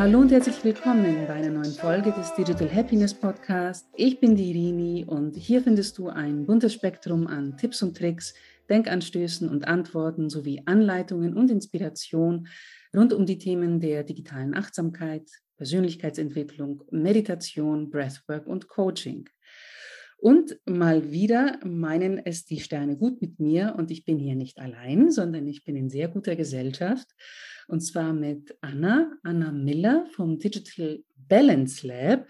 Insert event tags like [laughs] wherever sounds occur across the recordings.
Hallo und herzlich willkommen bei einer neuen Folge des Digital Happiness Podcast. Ich bin die Irini und hier findest du ein buntes Spektrum an Tipps und Tricks, Denkanstößen und Antworten sowie Anleitungen und Inspiration rund um die Themen der digitalen Achtsamkeit, Persönlichkeitsentwicklung, Meditation, Breathwork und Coaching. Und mal wieder meinen es die Sterne gut mit mir und ich bin hier nicht allein, sondern ich bin in sehr guter Gesellschaft und zwar mit Anna, Anna Miller vom Digital Balance Lab,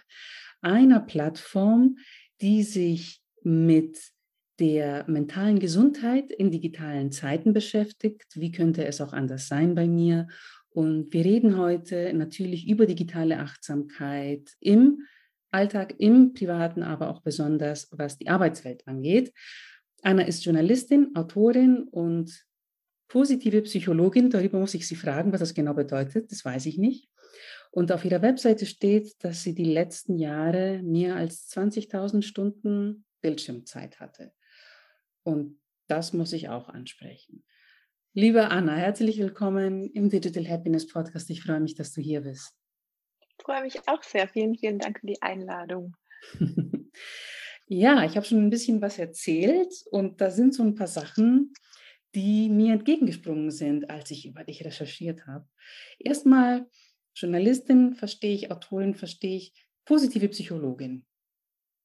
einer Plattform, die sich mit der mentalen Gesundheit in digitalen Zeiten beschäftigt. Wie könnte es auch anders sein bei mir? Und wir reden heute natürlich über digitale Achtsamkeit im Alltag, im privaten, aber auch besonders was die Arbeitswelt angeht. Anna ist Journalistin, Autorin und positive Psychologin. Darüber muss ich Sie fragen, was das genau bedeutet. Das weiß ich nicht. Und auf ihrer Webseite steht, dass sie die letzten Jahre mehr als 20.000 Stunden Bildschirmzeit hatte. Und das muss ich auch ansprechen. Liebe Anna, herzlich willkommen im Digital Happiness Podcast. Ich freue mich, dass du hier bist. Ich freue mich auch sehr. Vielen, vielen Dank für die Einladung. [laughs] ja, ich habe schon ein bisschen was erzählt und da sind so ein paar Sachen, die mir entgegengesprungen sind, als ich über dich recherchiert habe. Erstmal Journalistin verstehe ich, Autorin verstehe ich, positive Psychologin.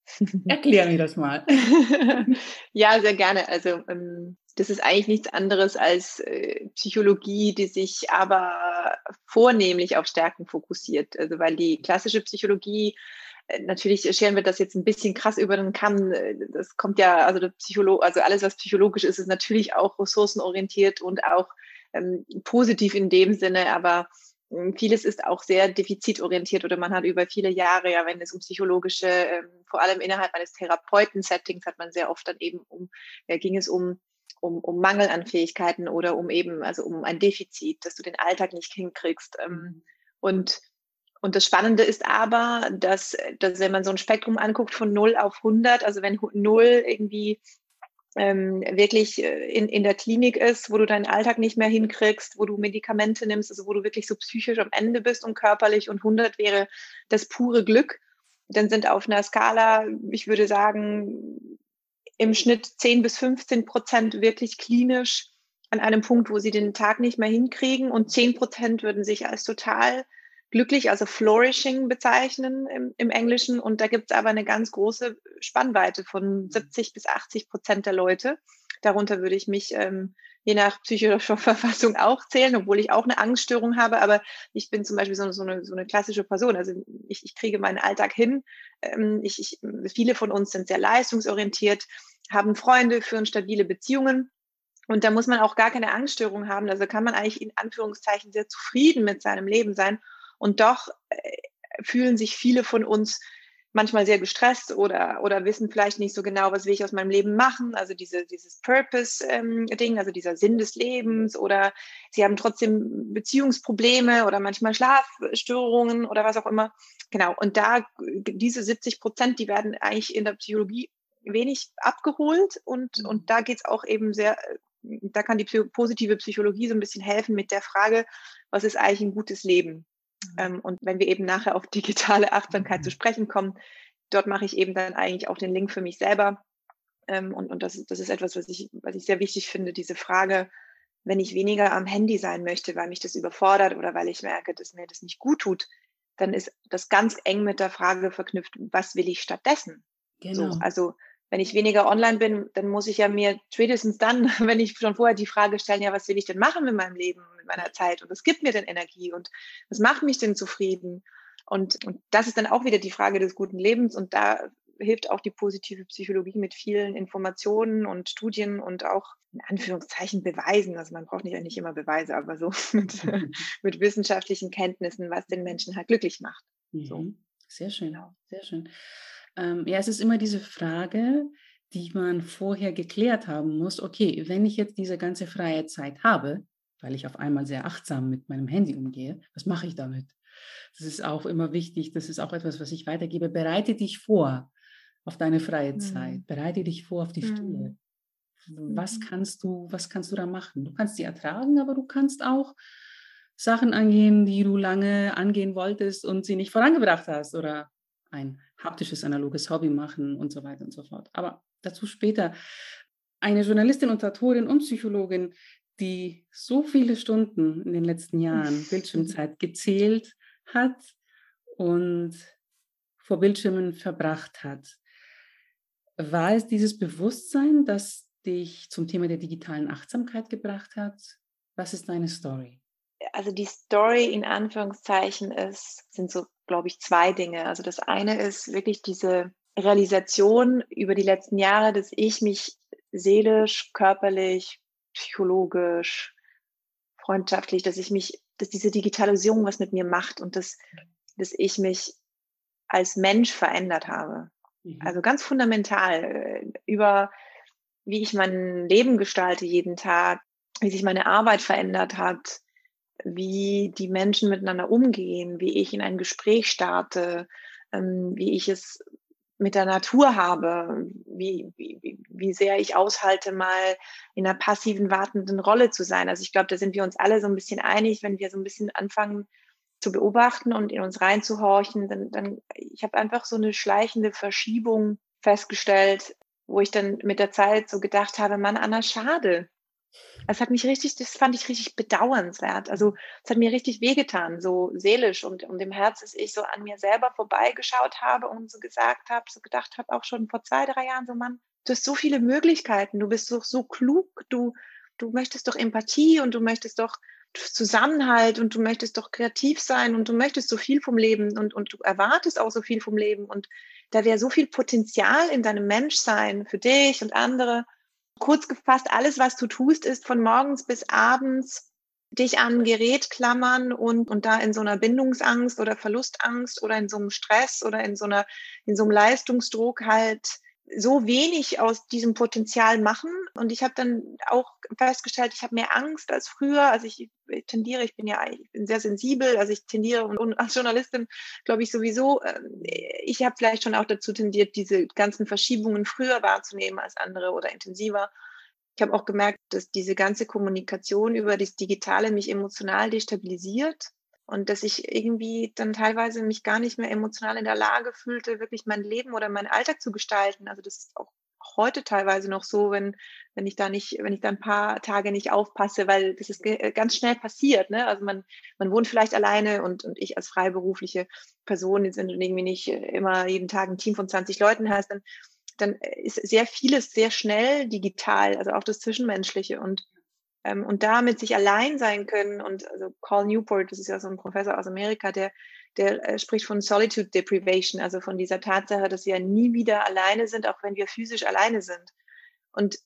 [laughs] Erklär mir das mal. [laughs] ja, sehr gerne. Also ähm, das ist eigentlich nichts anderes als äh, Psychologie, die sich aber vornehmlich auf Stärken fokussiert. Also weil die klassische Psychologie natürlich scheren wir das jetzt ein bisschen krass über den Kamm. Äh, das kommt ja, also der Psycholo also alles, was psychologisch ist, ist natürlich auch ressourcenorientiert und auch ähm, positiv in dem Sinne, aber ähm, vieles ist auch sehr defizitorientiert oder man hat über viele Jahre, ja, wenn es um psychologische, ähm, vor allem innerhalb eines Therapeuten-Settings hat man sehr oft dann eben um, ja, ging es um um, um Mangel an Fähigkeiten oder um eben, also um ein Defizit, dass du den Alltag nicht hinkriegst. Ähm, mhm. und und das Spannende ist aber, dass, dass wenn man so ein Spektrum anguckt von 0 auf 100, also wenn 0 irgendwie ähm, wirklich äh, in, in der Klinik ist, wo du deinen Alltag nicht mehr hinkriegst, wo du Medikamente nimmst, also wo du wirklich so psychisch am Ende bist und körperlich und 100 wäre das pure Glück, dann sind auf einer Skala, ich würde sagen, im Schnitt 10 bis 15 Prozent wirklich klinisch an einem Punkt, wo sie den Tag nicht mehr hinkriegen und 10 Prozent würden sich als total glücklich, also flourishing bezeichnen im, im Englischen. Und da gibt es aber eine ganz große Spannweite von 70 bis 80 Prozent der Leute. Darunter würde ich mich ähm, je nach psychischer [laughs] Verfassung auch zählen, obwohl ich auch eine Angststörung habe. Aber ich bin zum Beispiel so, so, eine, so eine klassische Person. Also ich, ich kriege meinen Alltag hin. Ähm, ich, ich, viele von uns sind sehr leistungsorientiert, haben Freunde, führen stabile Beziehungen. Und da muss man auch gar keine Angststörung haben. Also kann man eigentlich in Anführungszeichen sehr zufrieden mit seinem Leben sein und doch äh, fühlen sich viele von uns manchmal sehr gestresst oder, oder wissen vielleicht nicht so genau, was will ich aus meinem Leben machen. Also diese, dieses Purpose-Ding, ähm, also dieser Sinn des Lebens oder sie haben trotzdem Beziehungsprobleme oder manchmal Schlafstörungen oder was auch immer. Genau. Und da, diese 70 Prozent, die werden eigentlich in der Psychologie wenig abgeholt und, und mhm. da geht's auch eben sehr, da kann die positive Psychologie so ein bisschen helfen mit der Frage, was ist eigentlich ein gutes Leben? Mhm. Ähm, und wenn wir eben nachher auf digitale Achtsamkeit zu mhm. sprechen kommen, dort mache ich eben dann eigentlich auch den Link für mich selber. Ähm, und und das, das ist etwas, was ich, was ich sehr wichtig finde, diese Frage, wenn ich weniger am Handy sein möchte, weil mich das überfordert oder weil ich merke, dass mir das nicht gut tut, dann ist das ganz eng mit der Frage verknüpft, was will ich stattdessen? Genau. So, also wenn ich weniger online bin, dann muss ich ja mir spätestens dann, [laughs] wenn ich schon vorher die Frage stellen, ja, was will ich denn machen mit meinem Leben, mit meiner Zeit und was gibt mir denn Energie und was macht mich denn zufrieden? Und, und das ist dann auch wieder die Frage des guten Lebens und da hilft auch die positive Psychologie mit vielen Informationen und Studien und auch in Anführungszeichen Beweisen. Also man braucht nicht, nicht immer Beweise, aber so [laughs] mit, [laughs] mit wissenschaftlichen Kenntnissen, was den Menschen halt glücklich macht. So. Mhm. Sehr schön, genau. sehr schön. Ähm, ja, es ist immer diese Frage, die man vorher geklärt haben muss. Okay, wenn ich jetzt diese ganze freie Zeit habe, weil ich auf einmal sehr achtsam mit meinem Handy umgehe, was mache ich damit? Das ist auch immer wichtig. Das ist auch etwas, was ich weitergebe. Bereite dich vor auf deine freie mhm. Zeit. Bereite dich vor auf die mhm. Stille. Was mhm. kannst du, was kannst du da machen? Du kannst sie ertragen, aber du kannst auch Sachen angehen, die du lange angehen wolltest und sie nicht vorangebracht hast oder ein haptisches, analoges Hobby machen und so weiter und so fort. Aber dazu später. Eine Journalistin und Autorin und Psychologin, die so viele Stunden in den letzten Jahren Bildschirmzeit gezählt hat und vor Bildschirmen verbracht hat. War es dieses Bewusstsein, das dich zum Thema der digitalen Achtsamkeit gebracht hat? Was ist deine Story? Also die Story in Anführungszeichen ist, sind so, glaube ich, zwei Dinge. Also das eine ist wirklich diese Realisation über die letzten Jahre, dass ich mich seelisch, körperlich, psychologisch, freundschaftlich, dass ich mich, dass diese Digitalisierung was mit mir macht und dass, dass ich mich als Mensch verändert habe. Mhm. Also ganz fundamental äh, über wie ich mein Leben gestalte jeden Tag, wie sich meine Arbeit verändert hat, wie die Menschen miteinander umgehen, wie ich in ein Gespräch starte, ähm, wie ich es mit der Natur habe, wie, wie, wie sehr ich aushalte, mal in einer passiven, wartenden Rolle zu sein. Also ich glaube, da sind wir uns alle so ein bisschen einig, wenn wir so ein bisschen anfangen zu beobachten und in uns reinzuhorchen, dann, dann ich habe einfach so eine schleichende Verschiebung festgestellt, wo ich dann mit der Zeit so gedacht habe, Mann, Anna, schade. Das hat mich richtig, das fand ich richtig bedauernswert. Also es hat mir richtig wehgetan, so seelisch und, und im Herz, dass ich so an mir selber vorbeigeschaut habe und so gesagt habe, so gedacht habe, auch schon vor zwei, drei Jahren, so Mann, du hast so viele Möglichkeiten, du bist doch so klug, du, du möchtest doch Empathie und du möchtest doch Zusammenhalt und du möchtest doch kreativ sein und du möchtest so viel vom Leben und, und du erwartest auch so viel vom Leben und da wäre so viel Potenzial in deinem Menschsein für dich und andere. Kurz gefasst, alles, was du tust, ist von morgens bis abends dich an ein Gerät klammern und, und da in so einer Bindungsangst oder Verlustangst oder in so einem Stress oder in so einer, in so einem Leistungsdruck halt so wenig aus diesem Potenzial machen. Und ich habe dann auch festgestellt, ich habe mehr Angst als früher. Also ich, tendiere, ich bin ja ich bin sehr sensibel, also ich tendiere und, und als Journalistin glaube ich sowieso, äh, ich habe vielleicht schon auch dazu tendiert, diese ganzen Verschiebungen früher wahrzunehmen als andere oder intensiver. Ich habe auch gemerkt, dass diese ganze Kommunikation über das Digitale mich emotional destabilisiert und dass ich irgendwie dann teilweise mich gar nicht mehr emotional in der Lage fühlte, wirklich mein Leben oder meinen Alltag zu gestalten. Also das ist auch heute teilweise noch so, wenn, wenn ich da nicht, wenn ich da ein paar Tage nicht aufpasse, weil das ist ganz schnell passiert. Ne? Also man, man wohnt vielleicht alleine und, und ich als freiberufliche Person, jetzt wenn du irgendwie nicht immer jeden Tag ein Team von 20 Leuten hast, dann, dann ist sehr vieles sehr schnell digital, also auch das Zwischenmenschliche. Und ähm, und damit sich allein sein können. Und also Carl Newport, das ist ja so ein Professor aus Amerika, der, der äh, spricht von Solitude Deprivation, also von dieser Tatsache, dass wir nie wieder alleine sind, auch wenn wir physisch alleine sind. Und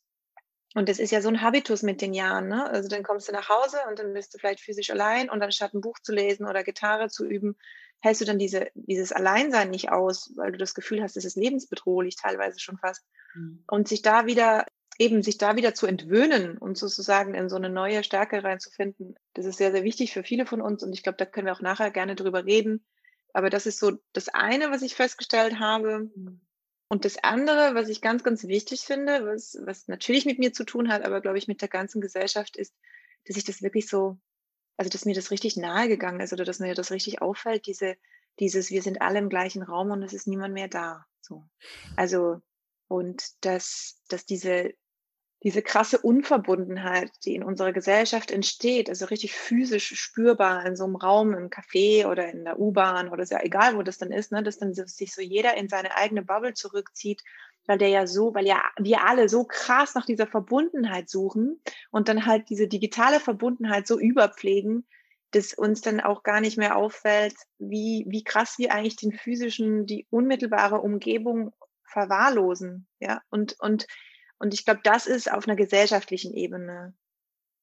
und das ist ja so ein Habitus mit den Jahren. Ne? Also dann kommst du nach Hause und dann bist du vielleicht physisch allein und dann statt ein Buch zu lesen oder Gitarre zu üben, hältst du dann diese, dieses Alleinsein nicht aus, weil du das Gefühl hast, es ist lebensbedrohlich, teilweise schon fast. Mhm. Und sich da wieder eben sich da wieder zu entwöhnen und sozusagen in so eine neue Stärke reinzufinden, das ist sehr, sehr wichtig für viele von uns und ich glaube, da können wir auch nachher gerne drüber reden. Aber das ist so das eine, was ich festgestellt habe. Und das andere, was ich ganz, ganz wichtig finde, was, was natürlich mit mir zu tun hat, aber glaube ich mit der ganzen Gesellschaft, ist, dass ich das wirklich so, also dass mir das richtig nahe gegangen ist oder dass mir das richtig auffällt, diese, dieses, wir sind alle im gleichen Raum und es ist niemand mehr da. So. Also, und dass, dass diese, diese krasse Unverbundenheit, die in unserer Gesellschaft entsteht, also richtig physisch spürbar in so einem Raum, im Café oder in der U-Bahn oder ja egal, wo das dann ist, ne, dass dann sich so jeder in seine eigene Bubble zurückzieht, weil der ja so, weil ja wir alle so krass nach dieser Verbundenheit suchen und dann halt diese digitale Verbundenheit so überpflegen, dass uns dann auch gar nicht mehr auffällt, wie, wie krass wir eigentlich den physischen, die unmittelbare Umgebung verwahrlosen, ja, und, und und ich glaube, das ist auf einer gesellschaftlichen Ebene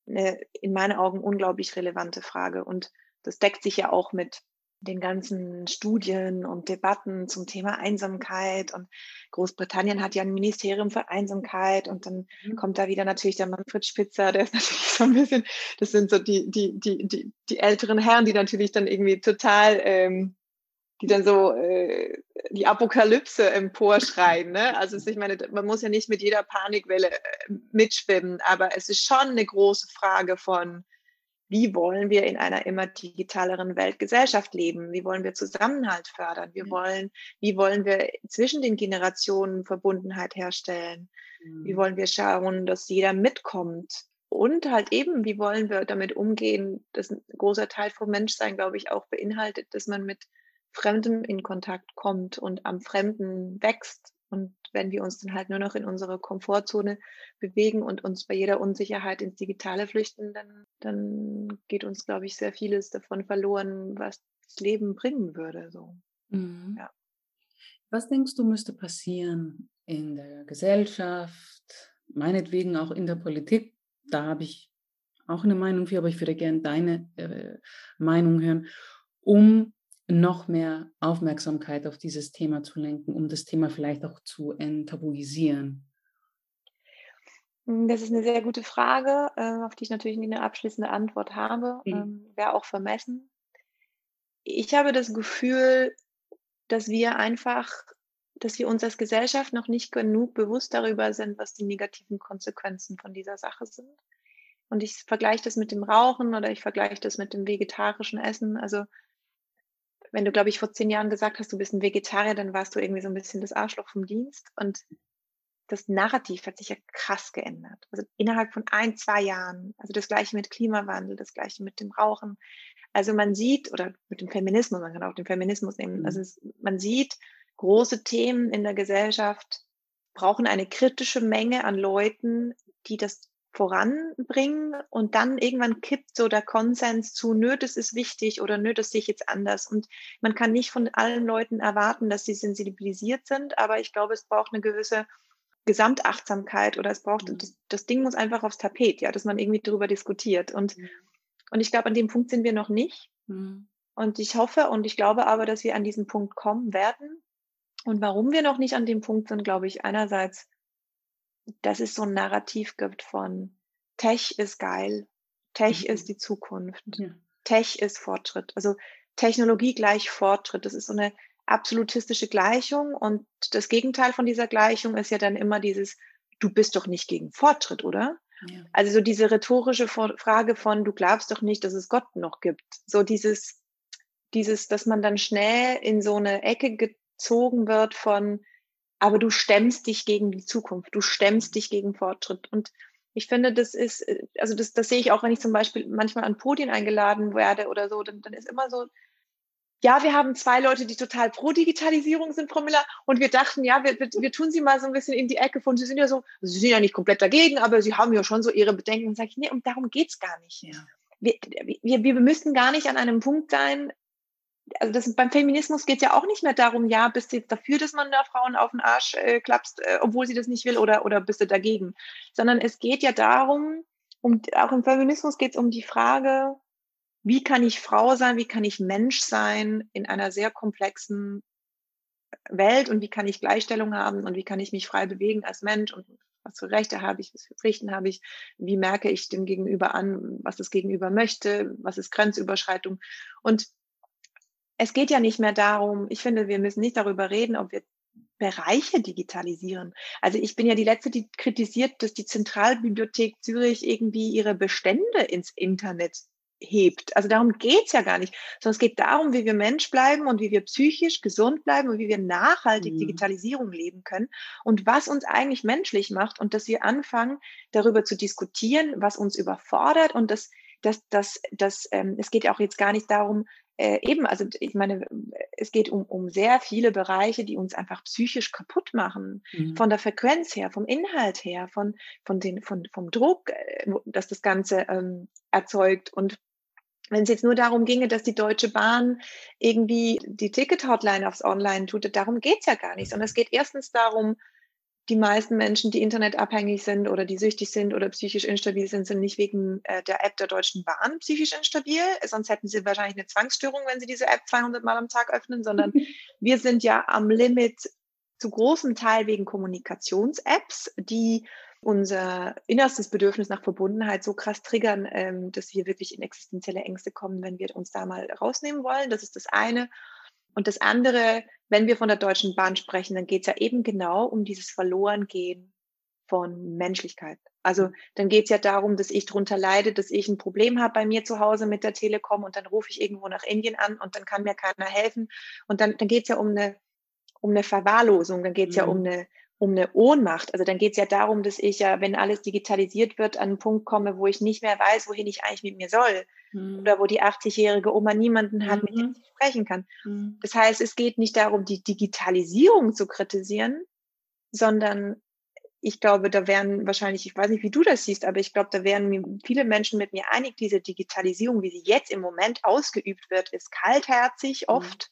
eine in meinen Augen unglaublich relevante Frage. Und das deckt sich ja auch mit den ganzen Studien und Debatten zum Thema Einsamkeit. Und Großbritannien hat ja ein Ministerium für Einsamkeit. Und dann mhm. kommt da wieder natürlich der Manfred Spitzer, der ist [laughs] natürlich so ein bisschen, das sind so die, die, die, die, die älteren Herren, die natürlich dann irgendwie total ähm, die dann so äh, die Apokalypse emporschreien. Ne? Also ich meine, man muss ja nicht mit jeder Panikwelle äh, mitschwimmen, aber es ist schon eine große Frage von, wie wollen wir in einer immer digitaleren Welt Gesellschaft leben? Wie wollen wir Zusammenhalt fördern? Wir wollen, wie wollen wir zwischen den Generationen Verbundenheit herstellen? Wie mhm. wollen wir schauen, dass jeder mitkommt? Und halt eben, wie wollen wir damit umgehen, dass ein großer Teil vom Menschsein, glaube ich, auch beinhaltet, dass man mit Fremdem in Kontakt kommt und am Fremden wächst. Und wenn wir uns dann halt nur noch in unsere Komfortzone bewegen und uns bei jeder Unsicherheit ins Digitale flüchten, dann, dann geht uns, glaube ich, sehr vieles davon verloren, was das Leben bringen würde. So. Mhm. Ja. Was denkst du, müsste passieren in der Gesellschaft, meinetwegen auch in der Politik? Da habe ich auch eine Meinung für, aber ich würde gerne deine äh, Meinung hören, um noch mehr Aufmerksamkeit auf dieses Thema zu lenken, um das Thema vielleicht auch zu enttabuisieren? Hm, das ist eine sehr gute Frage, äh, auf die ich natürlich nie eine abschließende Antwort habe. Mhm. Wäre auch vermessen. Ich habe das Gefühl, dass wir einfach, dass wir uns als Gesellschaft noch nicht genug bewusst darüber sind, was die negativen Konsequenzen von dieser Sache sind. Und ich vergleiche das mit dem Rauchen oder ich vergleiche das mit dem vegetarischen Essen. Also wenn du, glaube ich, vor zehn Jahren gesagt hast, du bist ein Vegetarier, dann warst du irgendwie so ein bisschen das Arschloch vom Dienst. Und das Narrativ hat sich ja krass geändert. Also innerhalb von ein, zwei Jahren. Also das gleiche mit Klimawandel, das gleiche mit dem Rauchen. Also man sieht, oder mit dem Feminismus, man kann auch den Feminismus nehmen. Also mhm. es, man sieht, große Themen in der Gesellschaft brauchen eine kritische Menge an Leuten, die das voranbringen und dann irgendwann kippt so der Konsens zu, nö, das ist wichtig oder nö, das sehe ich jetzt anders. Und man kann nicht von allen Leuten erwarten, dass sie sensibilisiert sind, aber ich glaube, es braucht eine gewisse Gesamtachtsamkeit oder es braucht, mhm. das, das, Ding muss einfach aufs Tapet, ja, dass man irgendwie darüber diskutiert. Und, mhm. und ich glaube, an dem Punkt sind wir noch nicht. Mhm. Und ich hoffe und ich glaube aber, dass wir an diesen Punkt kommen werden. Und warum wir noch nicht an dem Punkt sind, glaube ich, einerseits, dass es so ein Narrativ gibt von Tech ist geil, Tech mhm. ist die Zukunft, ja. Tech ist Fortschritt. Also Technologie gleich Fortschritt. Das ist so eine absolutistische Gleichung und das Gegenteil von dieser Gleichung ist ja dann immer dieses, du bist doch nicht gegen Fortschritt, oder? Ja. Also so diese rhetorische Frage von, du glaubst doch nicht, dass es Gott noch gibt. So dieses, dieses, dass man dann schnell in so eine Ecke gezogen wird von, aber du stemmst dich gegen die Zukunft, du stemmst dich gegen Fortschritt. Und ich finde, das ist, äh, also das, das sehe ich auch, wenn ich zum Beispiel manchmal an Podien eingeladen werde oder so, dann, dann ist immer so, ja, wir haben zwei Leute, die total pro Digitalisierung sind, Frau Miller, und wir dachten, ja, wir, wir, wir tun sie mal so ein bisschen in die Ecke von, sie sind ja so, sie sind ja nicht komplett dagegen, aber sie haben ja schon so ihre Bedenken. Und sage ich, nee, und darum geht's gar nicht. Ja. Wir, wir, wir müssten gar nicht an einem Punkt sein, also das, beim Feminismus geht es ja auch nicht mehr darum, ja, bist du jetzt dafür, dass man da Frauen auf den Arsch äh, klappst, äh, obwohl sie das nicht will, oder, oder bist du dagegen? Sondern es geht ja darum, um, auch im Feminismus geht es um die Frage, wie kann ich Frau sein, wie kann ich Mensch sein in einer sehr komplexen Welt und wie kann ich Gleichstellung haben und wie kann ich mich frei bewegen als Mensch und was für Rechte habe ich, was für Pflichten habe ich, wie merke ich dem Gegenüber an, was das Gegenüber möchte, was ist Grenzüberschreitung. Und es geht ja nicht mehr darum, ich finde, wir müssen nicht darüber reden, ob wir Bereiche digitalisieren. Also ich bin ja die Letzte, die kritisiert, dass die Zentralbibliothek Zürich irgendwie ihre Bestände ins Internet hebt. Also darum geht's ja gar nicht, sondern es geht darum, wie wir Mensch bleiben und wie wir psychisch gesund bleiben und wie wir nachhaltig mhm. Digitalisierung leben können und was uns eigentlich menschlich macht und dass wir anfangen, darüber zu diskutieren, was uns überfordert und dass das, das, das, ähm, es geht ja auch jetzt gar nicht darum, äh, eben, also ich meine, es geht um, um sehr viele Bereiche, die uns einfach psychisch kaputt machen. Mhm. Von der Frequenz her, vom Inhalt her, von, von den, von, vom Druck, äh, dass das Ganze ähm, erzeugt. Und wenn es jetzt nur darum ginge, dass die Deutsche Bahn irgendwie die Ticket-Hotline aufs Online tut, darum geht's ja gar nicht, sondern es geht erstens darum, die meisten Menschen, die internetabhängig sind oder die süchtig sind oder psychisch instabil sind, sind nicht wegen äh, der App der Deutschen Bahn psychisch instabil. Sonst hätten sie wahrscheinlich eine Zwangsstörung, wenn sie diese App 200 Mal am Tag öffnen, sondern [laughs] wir sind ja am Limit zu großem Teil wegen Kommunikations-Apps, die unser innerstes Bedürfnis nach Verbundenheit so krass triggern, ähm, dass wir wirklich in existenzielle Ängste kommen, wenn wir uns da mal rausnehmen wollen. Das ist das eine. Und das andere, wenn wir von der Deutschen Bahn sprechen, dann geht es ja eben genau um dieses Verlorengehen von Menschlichkeit. Also dann geht es ja darum, dass ich darunter leide, dass ich ein Problem habe bei mir zu Hause mit der Telekom und dann rufe ich irgendwo nach Indien an und dann kann mir keiner helfen. Und dann, dann geht es ja um eine, um eine Verwahrlosung, dann geht es mhm. ja um mhm. eine, um eine Ohnmacht. Also dann geht es ja darum, dass ich ja, wenn alles digitalisiert wird, an einen Punkt komme, wo ich nicht mehr weiß, wohin ich eigentlich mit mir soll. Mhm. Oder wo die 80-jährige Oma niemanden hat, mhm. mit dem ich sprechen kann. Mhm. Das heißt, es geht nicht darum, die Digitalisierung zu kritisieren, sondern ich glaube, da wären wahrscheinlich, ich weiß nicht, wie du das siehst, aber ich glaube, da wären viele Menschen mit mir einig, diese Digitalisierung, wie sie jetzt im Moment ausgeübt wird, ist kaltherzig mhm. oft,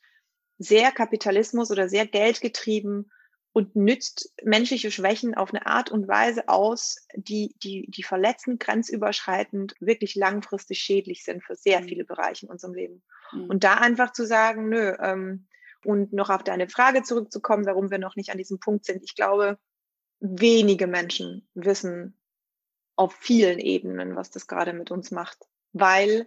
mhm. sehr Kapitalismus oder sehr geldgetrieben und nützt menschliche Schwächen auf eine Art und Weise aus, die, die, die verletzend, grenzüberschreitend, wirklich langfristig schädlich sind für sehr mhm. viele Bereiche in unserem Leben. Mhm. Und da einfach zu sagen, nö, ähm, und noch auf deine Frage zurückzukommen, warum wir noch nicht an diesem Punkt sind. Ich glaube, wenige Menschen wissen auf vielen Ebenen, was das gerade mit uns macht, weil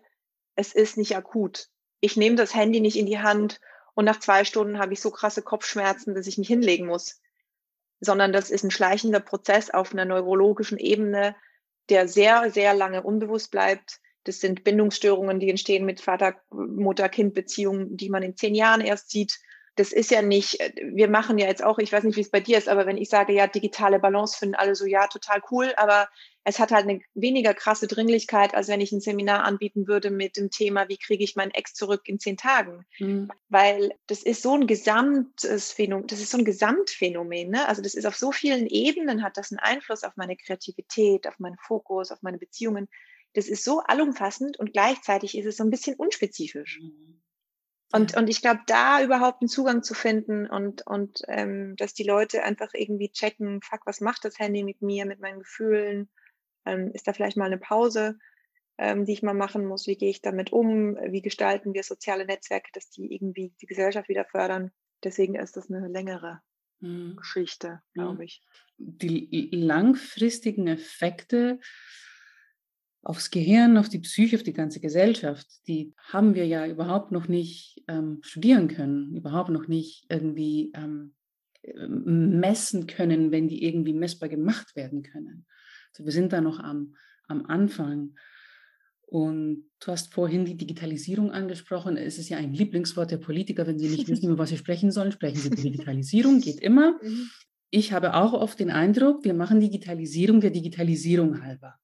es ist nicht akut. Ich nehme das Handy nicht in die Hand und nach zwei Stunden habe ich so krasse Kopfschmerzen, dass ich mich hinlegen muss, sondern das ist ein schleichender Prozess auf einer neurologischen Ebene, der sehr, sehr lange unbewusst bleibt. Das sind Bindungsstörungen, die entstehen mit Vater-Mutter-Kind-Beziehungen, die man in zehn Jahren erst sieht das ist ja nicht, äh, wir machen ja jetzt auch, ich weiß nicht, wie es bei dir ist, aber wenn ich sage, ja, digitale Balance finden alle so, ja, total cool, aber es hat halt eine weniger krasse Dringlichkeit, als wenn ich ein Seminar anbieten würde mit dem Thema, wie kriege ich meinen Ex zurück in zehn Tagen? Mhm. Weil das ist so ein gesamtes Phänomen, das ist so ein Gesamtphänomen, ne? Also das ist auf so vielen Ebenen, hat das einen Einfluss auf meine Kreativität, auf meinen Fokus, auf meine Beziehungen. Das ist so allumfassend und gleichzeitig ist es so ein bisschen unspezifisch. Mhm. Und, und ich glaube, da überhaupt einen Zugang zu finden und, und ähm, dass die Leute einfach irgendwie checken, fuck, was macht das Handy mit mir, mit meinen Gefühlen? Ähm, ist da vielleicht mal eine Pause, ähm, die ich mal machen muss? Wie gehe ich damit um? Wie gestalten wir soziale Netzwerke, dass die irgendwie die Gesellschaft wieder fördern? Deswegen ist das eine längere mhm. Geschichte, glaube ich. Die langfristigen Effekte aufs Gehirn, auf die Psyche, auf die ganze Gesellschaft, die haben wir ja überhaupt noch nicht ähm, studieren können, überhaupt noch nicht irgendwie ähm, messen können, wenn die irgendwie messbar gemacht werden können. Also wir sind da noch am, am Anfang. Und du hast vorhin die Digitalisierung angesprochen. Es ist ja ein Lieblingswort der Politiker, wenn sie nicht wissen, [laughs] über was sie sprechen sollen, sprechen sie über Digitalisierung, geht immer. [laughs] Mhm. Ich habe auch oft den Eindruck, wir machen Digitalisierung der Digitalisierung halber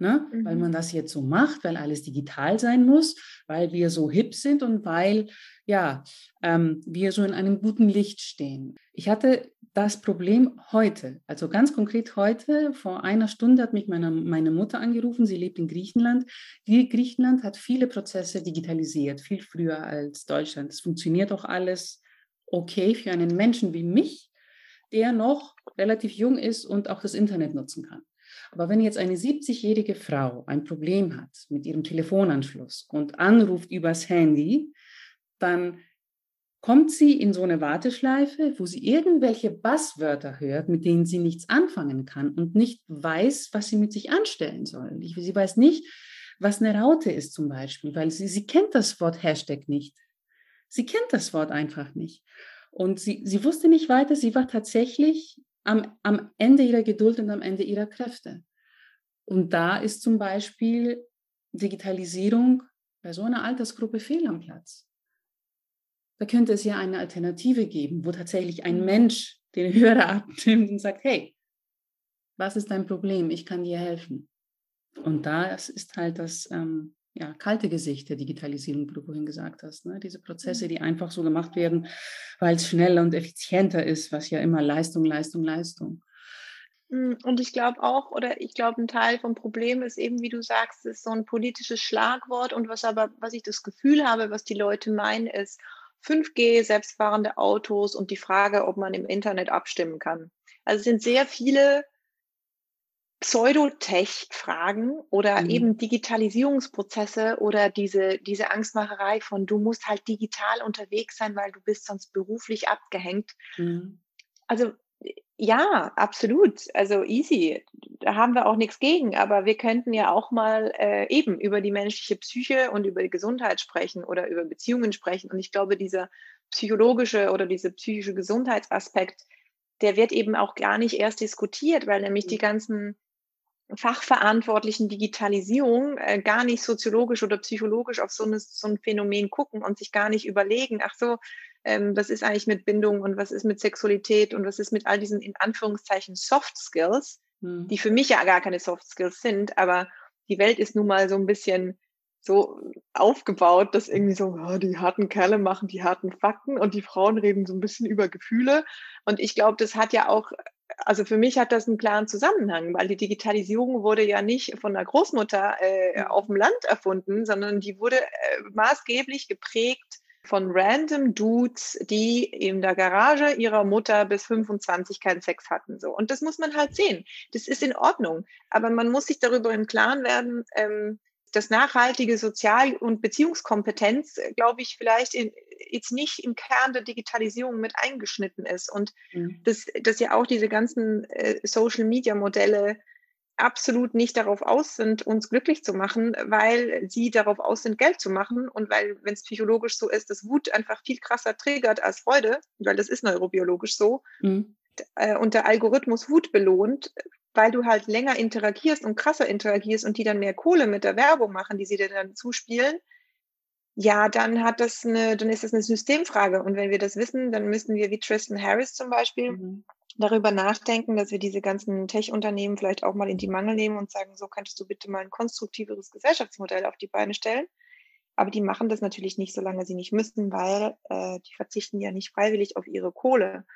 ne? Mhm. weil man das jetzt so macht, weil alles digital sein muss, weil wir so hip sind und weil ja, ähm, wir so in einem guten Licht stehen. Ich hatte das Problem heute, also ganz konkret heute, vor einer Stunde hat mich meine, meine Mutter angerufen, sie lebt in Griechenland. Die Griechenland hat viele Prozesse digitalisiert, viel früher als Deutschland. Es funktioniert auch alles okay für einen Menschen wie mich, der noch relativ jung ist und auch das Internet nutzen kann. Aber wenn jetzt eine 70-jährige Frau ein Problem hat mit ihrem Telefonanschluss und anruft übers Handy, dann kommt sie in so eine Warteschleife, wo sie irgendwelche Basswörter hört, mit denen sie nichts anfangen kann und nicht weiß, was sie mit sich anstellen soll. Sie weiß nicht, was eine Raute ist zum Beispiel, weil sie, sie kennt das Wort Hashtag nicht. Sie kennt das Wort einfach nicht. Und sie, sie wusste nicht weiter, sie war tatsächlich am, am Ende ihrer Geduld und am Ende ihrer Kräfte. Und da ist zum Beispiel Digitalisierung bei so einer Altersgruppe fehl am Platz. Da könnte es ja eine Alternative geben, wo tatsächlich ein mhm. Mensch den [laughs] Hörer abnimmt und sagt, hey, was ist dein Problem? Ich kann dir helfen. Und das ist halt das, ähm, ja, kalte Gesicht der Digitalisierung, wie du vorhin gesagt hast. Ne? Diese Prozesse, die einfach so gemacht werden, weil es schneller und effizienter ist, was ja immer Leistung, Leistung, Leistung. Hm, und ich glaube auch, oder ich glaube, ein Teil vom Problem ist eben, wie du sagst, ist so ein politisches Schlagwort. Und was aber, was ich das Gefühl habe, was die Leute meinen, ist 5G, selbstfahrende Autos und die Frage, ob man im Internet abstimmen kann. Also es sind sehr viele Pseudotech-Fragen oder mhm. eben Digitalisierungsprozesse oder diese, diese Angstmacherei von, du musst halt digital unterwegs sein, weil du bist sonst beruflich abgehängt. Mhm. Also ja, absolut. Also easy. Da haben wir auch nichts gegen. Aber wir könnten ja auch mal äh, eben über die menschliche Psyche und über die Gesundheit sprechen oder über Beziehungen sprechen. Und ich glaube, dieser psychologische oder dieser psychische Gesundheitsaspekt, der wird eben auch gar nicht erst diskutiert, weil nämlich die mhm. ganzen fachverantwortlichen Digitalisierung äh, gar nicht soziologisch oder psychologisch auf so, eine, so ein Phänomen gucken und sich gar nicht überlegen, ach so, ähm, was ist eigentlich mit Bindung und was ist mit Sexualität und was ist mit all diesen in Anführungszeichen Soft Skills, hm. die für mich ja gar keine Soft Skills sind, aber die Welt ist nun mal so ein bisschen so aufgebaut, dass irgendwie so, oh, die harten Kerle machen die harten Fakten und die Frauen reden so ein bisschen über Gefühle. Und ich glaube, das hat ja auch, also für mich hat das einen klaren Zusammenhang, weil die Digitalisierung wurde ja nicht von der Großmutter äh, mhm. auf dem Land erfunden, sondern die wurde äh, maßgeblich geprägt von random Dudes, die in der Garage ihrer Mutter bis 25 keinen Sex hatten. So. Und das muss man halt sehen. Das ist in Ordnung. Aber man muss sich darüber im Klaren werden, ähm, dass nachhaltige Sozial- und Beziehungskompetenz, äh, glaube ich, vielleicht in, jetzt nicht im Kern der Digitalisierung mit eingeschnitten ist. Und mhm. dass, dass ja auch diese ganzen äh, Social-Media-Modelle absolut nicht darauf aus sind, uns glücklich zu machen, weil sie darauf aus sind, Geld zu machen und weil, wenn es psychologisch so ist, dass Wut einfach viel krasser triggert als Freude, weil das ist neurobiologisch so, mhm. Äh, und der Algorithmus Wut belohnt, weil du halt länger interagierst und krasser interagierst und die dann mehr Kohle mit der Werbung machen, die sie dir dann zuspielen, ja, dann hat das eine, dann ist das eine Systemfrage. Und wenn wir das wissen, dann müssen wir wie Tristan Harris zum Beispiel mhm. darüber nachdenken, dass wir diese ganzen Tech-Unternehmen vielleicht auch mal in die Mangel nehmen und sagen, so könntest du bitte mal ein konstruktiveres Gesellschaftsmodell auf die Beine stellen. Aber die machen das natürlich nicht, solange sie nicht müssen, weil äh, die verzichten ja nicht freiwillig auf ihre Kohle.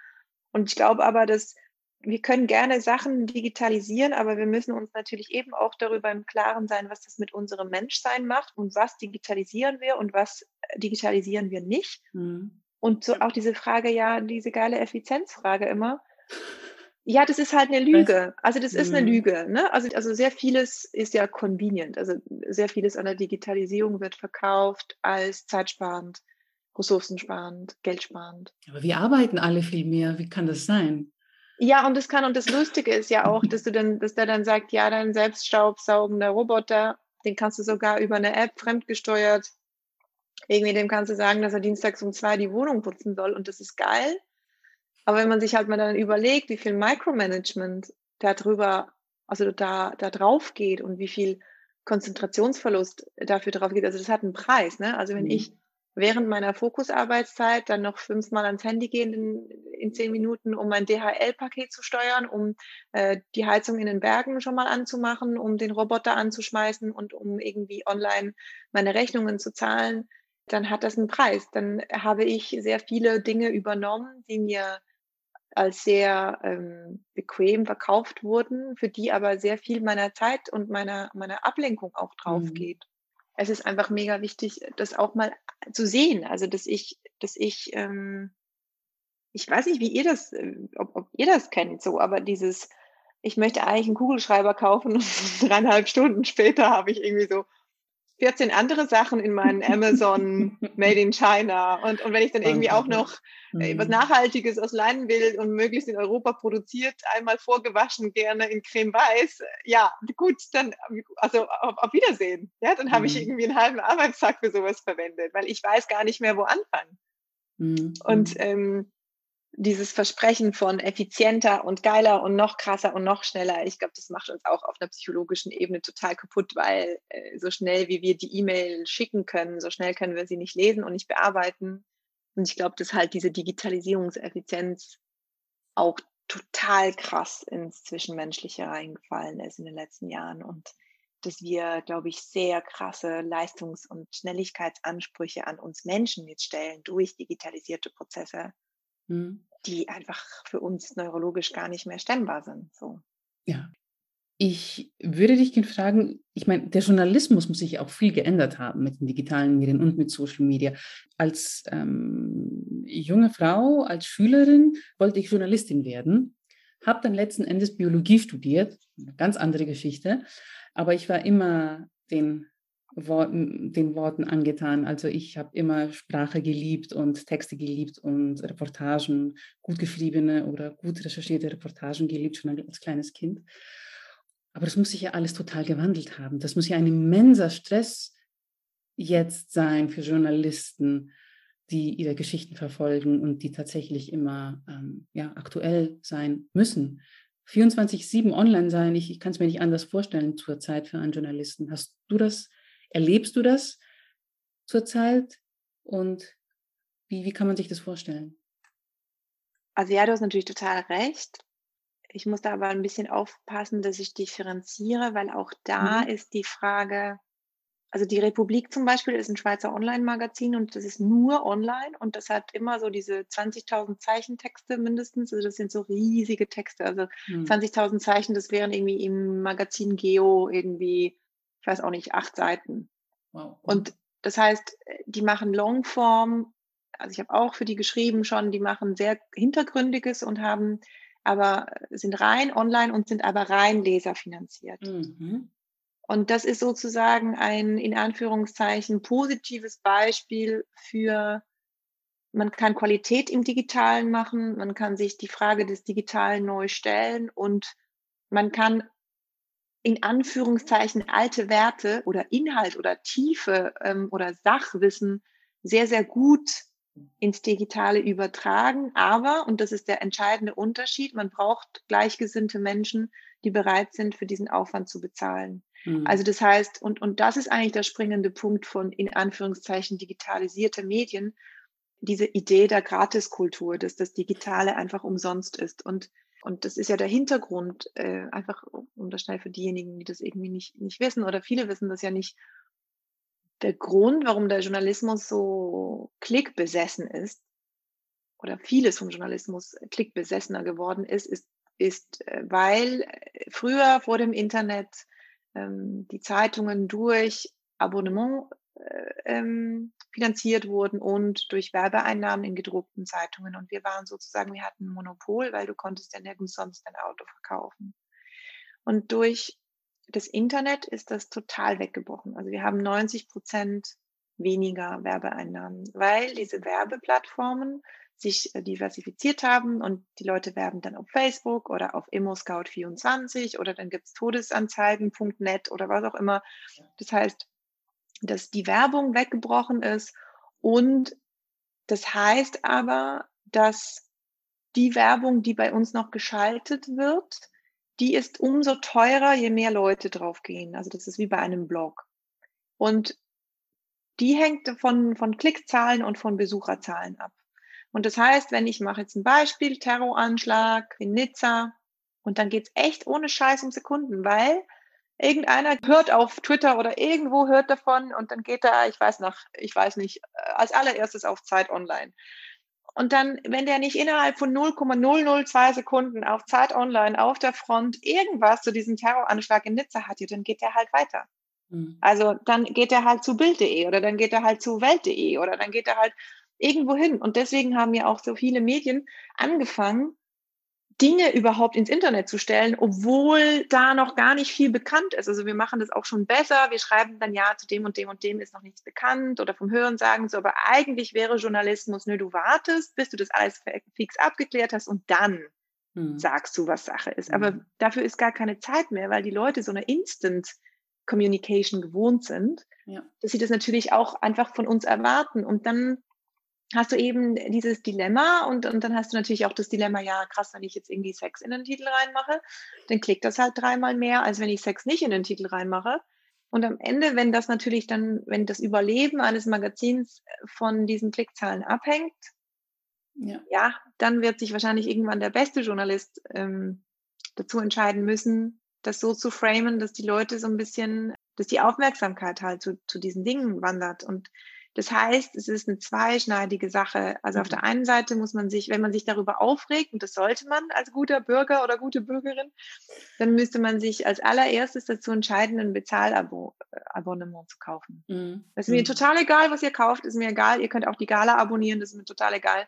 Und ich glaube aber, dass wir können gerne Sachen digitalisieren, aber wir müssen uns natürlich eben auch darüber im Klaren sein, was das mit unserem Menschsein macht und was digitalisieren wir und was äh, digitalisieren wir nicht. Mhm. Und so auch diese Frage, ja, diese geile Effizienzfrage immer. Ja, das ist halt eine Lüge. Also das ist eine mhm. Lüge. Ne? Also, also sehr vieles ist ja convenient. Also sehr vieles an der Digitalisierung wird verkauft als zeitsparend, ressourcensparend, geldsparend. Aber wir arbeiten alle viel mehr. Wie kann das sein? Ja, und das kann, und das Lustige ist ja auch, dass du dann, dass der dann sagt, ja, dein selbststaubsaugender Roboter, den kannst du sogar über eine App fremdgesteuert, irgendwie dem kannst du sagen, dass er dienstags um zwei die Wohnung putzen soll und das ist geil. Aber wenn man sich halt mal dann überlegt, wie viel Micromanagement da drüber, also da, da drauf geht und wie viel Konzentrationsverlust dafür drauf geht, also das hat einen Preis, ne? Also wenn mhm. ich während meiner Fokusarbeitszeit dann noch fünfmal ans Handy gehen in, in zehn Minuten, um mein DHL-Paket zu steuern, um äh, die Heizung in den Bergen schon mal anzumachen, um den Roboter anzuschmeißen und um irgendwie online meine Rechnungen zu zahlen, dann hat das einen Preis. Dann habe ich sehr viele Dinge übernommen, die mir als sehr ähm, bequem verkauft wurden, für die aber sehr viel meiner Zeit und meiner, meiner Ablenkung auch drauf mhm. geht es ist einfach mega wichtig, das auch mal zu sehen. Also, dass ich, dass ich, ähm, ich weiß nicht, wie ihr das, äh, ob, ob ihr das kennt, so, aber dieses, ich möchte eigentlich einen Kugelschreiber kaufen [laughs] und dreieinhalb Stunden später habe ich irgendwie so 14 andere Sachen in meinen [laughs] Amazon Made in China. Und, und wenn ich dann irgendwie auch noch äh, was mhm. Nachhaltiges aus Leinen will und möglichst in Europa produziert, einmal vorgewaschen, gerne in Creme Weiß, ja, gut, dann, also auf, auf Wiedersehen. Ja, dann habe ich mhm. irgendwie einen halben Arbeitstag für sowas verwendet, weil ich weiß gar nicht mehr, wo anfangen. Mhm. Und ähm, dieses Versprechen von effizienter und geiler und noch krasser und noch schneller, ich glaube, das macht uns auch auf einer psychologischen Ebene total kaputt, weil äh, so schnell wie wir die E-Mail schicken können, so schnell können wir sie nicht lesen und nicht bearbeiten. Und ich glaube, dass halt diese Digitalisierungseffizienz auch total krass ins Zwischenmenschliche reingefallen ist in den letzten Jahren und dass wir, glaube ich, sehr krasse Leistungs- und Schnelligkeitsansprüche an uns Menschen jetzt stellen durch digitalisierte Prozesse mhm. die einfach für uns neurologisch gar nicht mehr stemmbar sind. So. Ja. Ich würde dich gerne fragen, ich meine, der Journalismus muss sich auch viel geändert haben mit den digitalen Medien und mit Social Media. Als ähm, junge Frau, als Schülerin wollte ich Journalistin werden, habe dann letzten Endes Biologie studiert, eine ganz andere Geschichte, aber ich war immer den Worten, den Worten angetan. Also ich habe immer Sprache geliebt und Texte geliebt und Reportagen, gut geschriebene oder gut recherchierte Reportagen geliebt, schon als kleines Kind. Aber das muss sich ja alles total gewandelt haben. Das muss ja ein immenser Stress jetzt sein für Journalisten, die ihre Geschichten verfolgen und die tatsächlich immer ähm, ja, aktuell sein müssen. 24-7 online sein, ich, ich kann es mir nicht anders vorstellen zurzeit für einen Journalisten. Hast du das, erlebst du das zurzeit und wie, wie kann man sich das vorstellen? Also ja, du hast natürlich total recht. Ich muss da aber ein bisschen aufpassen, dass ich differenziere, weil auch da mhm. ist die Frage, also die Republik zum Beispiel ist ein Schweizer Online-Magazin und das ist nur online und das hat immer so diese 20.000 Zeichentexte mindestens. Also das sind so riesige Texte. Also hm. 20.000 Zeichen, das wären irgendwie im Magazin Geo irgendwie, ich weiß auch nicht, acht Seiten. Wow. Und das heißt, die machen Longform. Also ich habe auch für die geschrieben schon, die machen sehr hintergründiges und haben aber sind rein online und sind aber rein leserfinanziert. Mhm. Und das ist sozusagen ein in Anführungszeichen positives Beispiel für, man kann Qualität im Digitalen machen, man kann sich die Frage des Digitalen neu stellen und man kann in Anführungszeichen alte Werte oder Inhalt oder Tiefe ähm, oder Sachwissen sehr, sehr gut ins Digitale übertragen. Aber, und das ist der entscheidende Unterschied, man braucht gleichgesinnte Menschen, die bereit sind, für diesen Aufwand zu bezahlen. Mhm. Also das heißt, und, und das ist eigentlich der springende Punkt von in Anführungszeichen digitalisierte Medien, diese Idee der Gratiskultur, dass das Digitale einfach umsonst ist. Und, und das ist ja der Hintergrund, äh, einfach um das schnell für diejenigen, die das irgendwie nicht, nicht wissen oder viele wissen das ja nicht. Der Grund, warum der Journalismus so klickbesessen ist, oder vieles vom Journalismus klickbesessener geworden ist, ist, ist, äh, weil äh, früher vor dem Internet ähm, die Zeitungen durch Abonnement ähm, finanziert wurden und durch Werbeeinnahmen in gedruckten Zeitungen. Und wir waren sozusagen, wir hatten ein Monopol, weil du konntest ja nirgends sonst dein Auto verkaufen. Und durch das Internet ist das total weggebrochen. Also wir haben 90 Prozent weniger Werbeeinnahmen, weil diese Werbeplattformen sich äh, diversifiziert haben und die Leute werben dann auf Facebook oder auf ImmoScout24 oder dann gibt's Todesanzeigen.net oder was auch immer. Das heißt, dass die Werbung weggebrochen ist und das heißt aber, dass die Werbung, die bei uns noch geschaltet wird, die ist umso teurer, je mehr Leute draufgehen. Also das ist wie bei einem Blog. Und die hängt von, von Klickzahlen und von Besucherzahlen ab. Und das heißt, wenn ich mache jetzt ein Beispiel, Terroranschlag in Nizza, und dann geht's echt ohne Scheiß um Sekunden, weil irgendeiner hört auf Twitter oder irgendwo hört davon und dann geht er, ich weiß nach, ich weiß nicht, äh, als allererstes auf Zeit online. Und dann, wenn der nicht innerhalb von 0,002 Sekunden auf Zeit online auf der Front irgendwas zu diesem Terroranschlag in Nizza hat, dann geht der halt weiter. Mhm. Also dann geht er halt zu Bild.de oder dann geht er halt zu Welt.de oder dann geht er halt irgendwo hin. Und deswegen haben ja auch so viele Medien angefangen, Dinge überhaupt ins Internet zu stellen, obwohl da noch gar nicht viel bekannt ist. Also wir machen das auch schon besser. Wir schreiben dann ja zu dem und dem und dem ist noch nichts bekannt oder vom Hören sagen so, aber eigentlich wäre Journalismus, nö, du wartest, bis du das alles fix abgeklärt hast und dann hm. sagst du, was Sache ist. Aber hm. dafür ist gar keine Zeit mehr, weil die Leute so eine Instant Communication gewohnt sind, ja. dass sie das natürlich auch einfach von uns erwarten. Und dann hast du eben dieses Dilemma und, und dann hast du natürlich auch das Dilemma, ja, krass, wenn ich jetzt irgendwie Sex in den Titel reinmache, dann klickt das halt dreimal mehr, als wenn ich Sex nicht in den Titel reinmache. Und am Ende, wenn das natürlich dann, wenn das Überleben eines Magazins von diesen Klickzahlen abhängt, ja, ja dann wird sich wahrscheinlich irgendwann der beste Journalist ähm, dazu entscheiden müssen, das so zu framen, dass die Leute so ein bisschen, dass die Aufmerksamkeit halt zu, zu diesen Dingen wandert. Und das heißt, es ist eine zweischneidige Sache. Also auf der mhm. einen Seite muss man sich, wenn man sich darüber aufregt, und das sollte man als guter Bürger oder gute Bürgerin, dann müsste man sich als allererstes dazu entscheiden, ein Bezahlabonnement zu kaufen. Mhm. Das ist mir mhm. total egal, was ihr kauft, ist mir egal. Ihr könnt auch die Gala abonnieren, das ist mir total egal.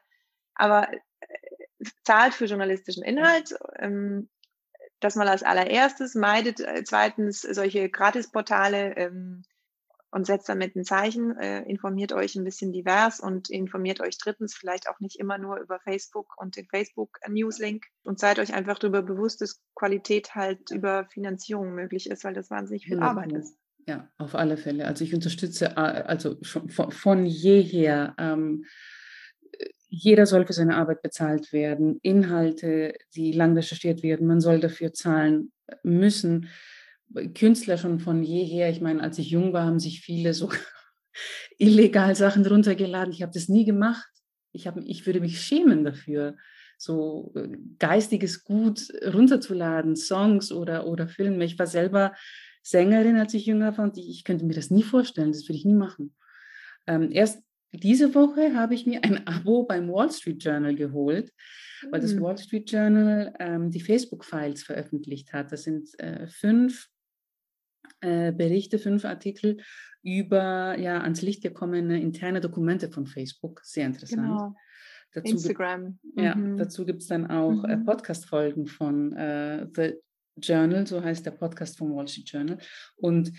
Aber äh, zahlt für journalistischen Inhalt. Ähm, das mal als allererstes, meidet äh, zweitens solche Gratisportale, ähm, und setzt damit ein Zeichen, äh, informiert euch ein bisschen divers und informiert euch drittens vielleicht auch nicht immer nur über Facebook und den Facebook-Newslink und seid euch einfach darüber bewusst, dass Qualität halt über Finanzierung möglich ist, weil das wahnsinnig viel Arbeit ist. ja, auf alle Fälle. Also ich unterstütze äh, also schon von, von jeher. Ähm, jeder soll für seine Arbeit bezahlt werden. Inhalte, die lang recherchiert werden, man soll dafür zahlen müssen. Künstler schon von jeher, ich meine, als ich jung war, haben sich viele so [laughs] illegal Sachen runtergeladen. Ich habe das nie gemacht. Ich, hab, ich würde mich schämen dafür, so äh, geistiges Gut runterzuladen, Songs oder, oder Filme. Ich war selber Sängerin, als ich jünger war und ich, ich könnte mir das nie vorstellen, das würde ich nie machen. Ähm, erst diese Woche habe ich mir ein [laughs] Abo beim Wall Street Journal geholt, weil das hm. Wall Street Journal ähm, die Facebook-Files veröffentlicht hat. Das sind äh, fünf äh, Berichte, fünf Artikel über ja, ans Licht gekommene interne Dokumente von Facebook. Sehr interessant. Genau. Dazu Instagram. Gibt, ja, mhm. dazu gibt es dann auch äh, mhm. äh, Podcast-Folgen von äh, The Journal, so heißt der Podcast vom Wall Street Journal. Und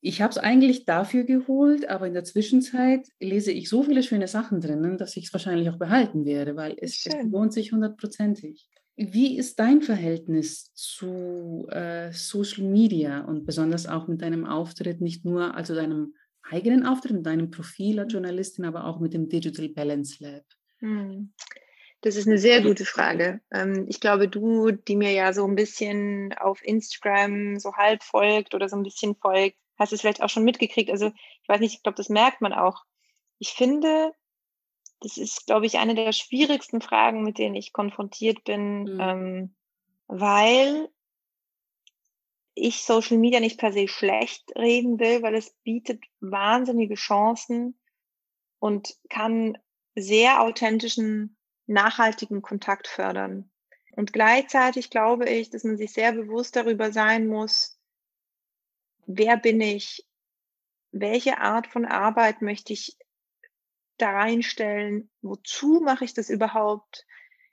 ich habe es eigentlich dafür geholt, aber in der Zwischenzeit lese ich so viele schöne Sachen drinnen, dass ich es wahrscheinlich auch behalten werde, weil es, es lohnt sich hundertprozentig. Wie ist dein Verhältnis zu äh, Social Media und besonders auch mit deinem Auftritt, nicht nur also deinem eigenen Auftritt, mit deinem Profil als Journalistin, aber auch mit dem Digital Balance Lab? Hm. Das ist eine sehr gute Frage. Ähm, ich glaube, du, die mir ja so ein bisschen auf Instagram so halb folgt oder so ein bisschen folgt, hast es vielleicht auch schon mitgekriegt. Also ich weiß nicht, ich glaube, das merkt man auch. Ich finde, das ist, glaube ich, eine der schwierigsten Fragen, mit denen ich konfrontiert bin, mhm. ähm, weil ich Social Media nicht per se schlecht reden will, weil es bietet wahnsinnige Chancen und kann sehr authentischen, nachhaltigen Kontakt fördern. Und gleichzeitig glaube ich, dass man sich sehr bewusst darüber sein muss, wer bin ich, welche Art von Arbeit möchte ich da reinstellen, wozu mache ich das überhaupt,